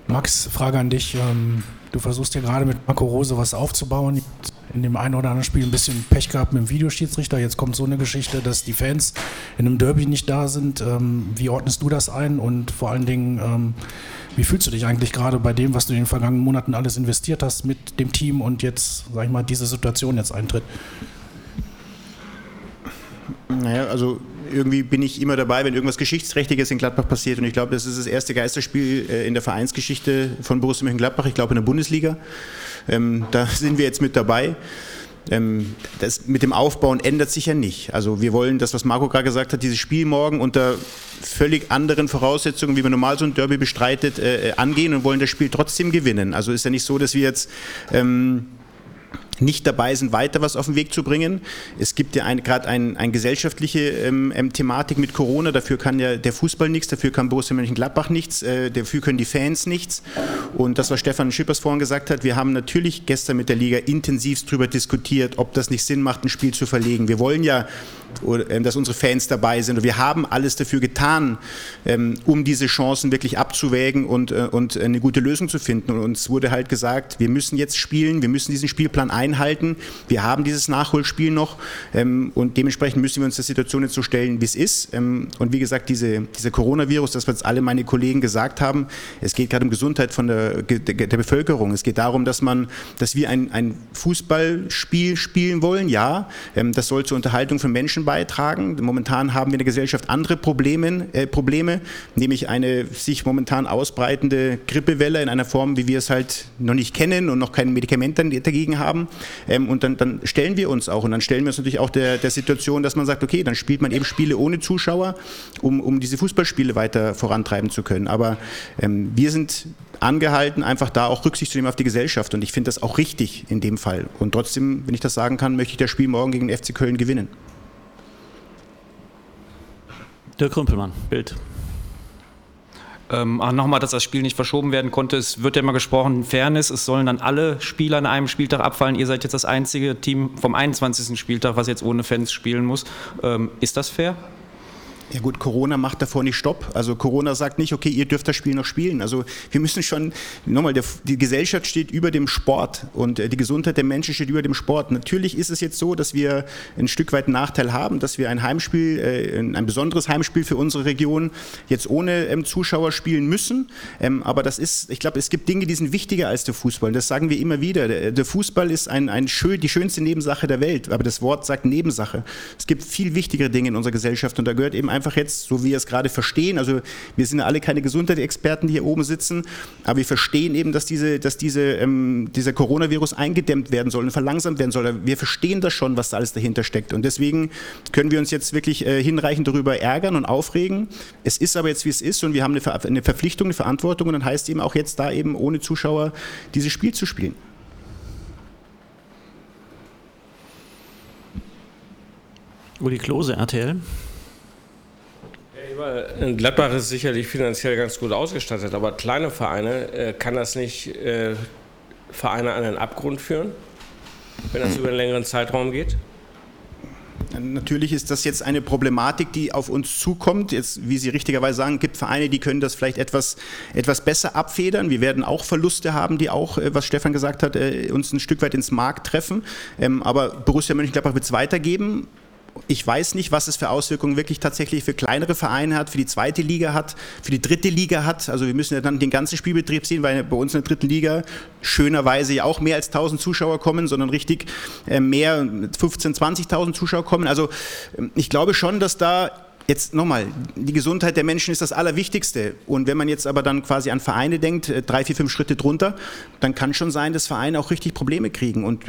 Max, Frage an dich. Ähm, du versuchst ja gerade mit Marco Rose was aufzubauen in dem einen oder anderen Spiel ein bisschen Pech gehabt mit dem Videoschiedsrichter. Jetzt kommt so eine Geschichte, dass die Fans in einem Derby nicht da sind. Ähm, wie ordnest du das ein und vor allen Dingen, ähm, wie fühlst du dich eigentlich gerade bei dem, was du in den vergangenen Monaten alles investiert hast mit dem Team und jetzt, sag ich mal, diese Situation jetzt eintritt? Naja, also irgendwie bin ich immer dabei, wenn irgendwas Geschichtsträchtiges in Gladbach passiert. Und ich glaube, das ist das erste Geisterspiel äh, in der Vereinsgeschichte von Borussia Mönchengladbach, ich glaube in der Bundesliga. Ähm, da sind wir jetzt mit dabei. Ähm, das mit dem Aufbauen ändert sich ja nicht. Also wir wollen das, was Marco gerade gesagt hat, dieses Spiel morgen unter völlig anderen Voraussetzungen, wie man normal so ein Derby bestreitet, äh, angehen und wollen das Spiel trotzdem gewinnen. Also ist ja nicht so, dass wir jetzt ähm, nicht dabei sind, weiter was auf den Weg zu bringen. Es gibt ja gerade eine ein gesellschaftliche ähm, ähm, Thematik mit Corona, dafür kann ja der Fußball nichts, dafür kann Borussia Mönchengladbach nichts, äh, dafür können die Fans nichts. Und das, was Stefan Schippers vorhin gesagt hat, wir haben natürlich gestern mit der Liga intensivst darüber diskutiert, ob das nicht Sinn macht, ein Spiel zu verlegen. Wir wollen ja dass unsere Fans dabei sind. Und wir haben alles dafür getan, ähm, um diese Chancen wirklich abzuwägen und, äh, und eine gute Lösung zu finden. Und uns wurde halt gesagt, wir müssen jetzt spielen, wir müssen diesen Spielplan einhalten. Wir haben dieses Nachholspiel noch ähm, und dementsprechend müssen wir uns der Situation jetzt so stellen, wie es ist. Und wie gesagt, diese, dieser Coronavirus, das was alle meine Kollegen gesagt haben, es geht gerade um Gesundheit von der der, Bevölkerung. Es geht darum, dass man, dass wir ein, ein Fußballspiel spielen wollen. Ja, ähm, das soll zur Unterhaltung von Menschen beitragen. Momentan haben wir in der Gesellschaft andere Probleme, äh, Probleme, nämlich eine sich momentan ausbreitende Grippewelle in einer Form, wie wir es halt noch nicht kennen und noch kein Medikament dagegen haben. Ähm, und dann, dann stellen wir uns auch und dann stellen wir uns natürlich auch der, der Situation, dass man sagt, okay, dann spielt man eben Spiele ohne Zuschauer, um, um diese Fußballspiele weiter vorantreiben zu können. Aber ähm, wir sind angehalten, einfach da auch Rücksicht zu nehmen auf die Gesellschaft. Und ich finde das auch richtig in dem Fall. Und trotzdem, wenn ich das sagen kann, möchte ich das Spiel morgen gegen den FC Köln gewinnen. Dirk Rümpelmann, Bild. Ähm, Nochmal, dass das Spiel nicht verschoben werden konnte. Es wird ja immer gesprochen, Fairness, es sollen dann alle Spieler an einem Spieltag abfallen. Ihr seid jetzt das einzige Team vom 21. Spieltag, was jetzt ohne Fans spielen muss. Ähm, ist das fair? Ja gut, Corona macht davor nicht Stopp. Also Corona sagt nicht, okay, ihr dürft das Spiel noch spielen. Also wir müssen schon, nochmal, der, die Gesellschaft steht über dem Sport und äh, die Gesundheit der Menschen steht über dem Sport. Natürlich ist es jetzt so, dass wir ein Stück weit einen Nachteil haben, dass wir ein Heimspiel, äh, ein besonderes Heimspiel für unsere Region jetzt ohne ähm, Zuschauer spielen müssen. Ähm, aber das ist, ich glaube, es gibt Dinge, die sind wichtiger als der Fußball. Das sagen wir immer wieder. Der, der Fußball ist ein, ein schön, die schönste Nebensache der Welt. Aber das Wort sagt Nebensache. Es gibt viel wichtigere Dinge in unserer Gesellschaft und da gehört eben einfach jetzt, so wie wir es gerade verstehen, also wir sind ja alle keine Gesundheitsexperten, die hier oben sitzen, aber wir verstehen eben, dass, diese, dass diese, ähm, dieser Coronavirus eingedämmt werden soll und verlangsamt werden soll. Wir verstehen das schon, was da alles dahinter steckt. Und deswegen können wir uns jetzt wirklich äh, hinreichend darüber ärgern und aufregen. Es ist aber jetzt, wie es ist und wir haben eine, Ver eine Verpflichtung, eine Verantwortung und dann heißt eben auch jetzt da eben ohne Zuschauer dieses Spiel zu spielen. Uli Klose, RTL. Gladbach ist sicherlich finanziell ganz gut ausgestattet, aber kleine Vereine, äh, kann das nicht äh, Vereine an den Abgrund führen, wenn das über einen längeren Zeitraum geht? Natürlich ist das jetzt eine Problematik, die auf uns zukommt. Jetzt, wie Sie richtigerweise sagen, gibt Vereine, die können das vielleicht etwas, etwas besser abfedern. Wir werden auch Verluste haben, die auch, äh, was Stefan gesagt hat, äh, uns ein Stück weit ins Markt treffen. Ähm, aber Borussia Mönchengladbach wird es weitergeben ich weiß nicht, was es für Auswirkungen wirklich tatsächlich für kleinere Vereine hat, für die zweite Liga hat, für die dritte Liga hat. Also wir müssen ja dann den ganzen Spielbetrieb sehen, weil bei uns in der dritten Liga schönerweise ja auch mehr als 1000 Zuschauer kommen, sondern richtig äh, mehr, 15.000, 20.000 Zuschauer kommen. Also ähm, ich glaube schon, dass da Jetzt nochmal, die Gesundheit der Menschen ist das Allerwichtigste. Und wenn man jetzt aber dann quasi an Vereine denkt, äh, drei, vier, fünf Schritte drunter, dann kann schon sein, dass Vereine auch richtig Probleme kriegen. Und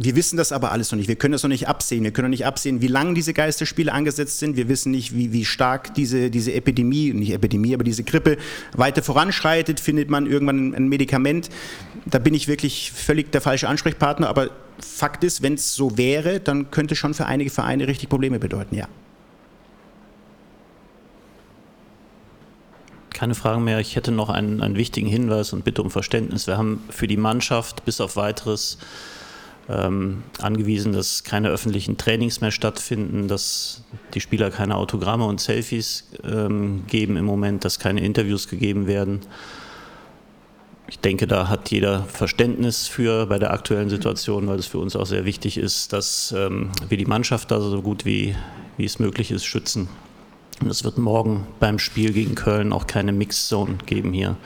wir wissen das aber alles noch nicht. Wir können das noch nicht absehen. Wir können noch nicht absehen, wie lange diese Geisterspiele angesetzt sind. Wir wissen nicht, wie, wie stark diese, diese Epidemie, nicht Epidemie, aber diese Grippe weiter voranschreitet. Findet man irgendwann ein Medikament? Da bin ich wirklich völlig der falsche Ansprechpartner. Aber Fakt ist, wenn es so wäre, dann könnte schon für einige Vereine richtig Probleme bedeuten, ja. Keine Fragen mehr. Ich hätte noch einen, einen wichtigen Hinweis und bitte um Verständnis. Wir haben für die Mannschaft bis auf weiteres ähm, angewiesen, dass keine öffentlichen Trainings mehr stattfinden, dass die Spieler keine Autogramme und Selfies ähm, geben im Moment, dass keine Interviews gegeben werden. Ich denke, da hat jeder Verständnis für bei der aktuellen Situation, weil es für uns auch sehr wichtig ist, dass ähm, wir die Mannschaft da so gut wie, wie es möglich ist schützen. Und es wird morgen beim Spiel gegen Köln auch keine Mixed Zone geben hier.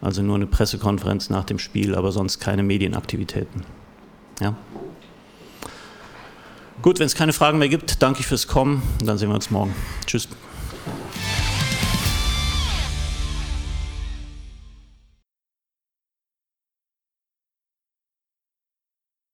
Also nur eine Pressekonferenz nach dem Spiel, aber sonst keine Medienaktivitäten. Ja. Gut, wenn es keine Fragen mehr gibt, danke ich fürs Kommen. Dann sehen wir uns morgen. Tschüss.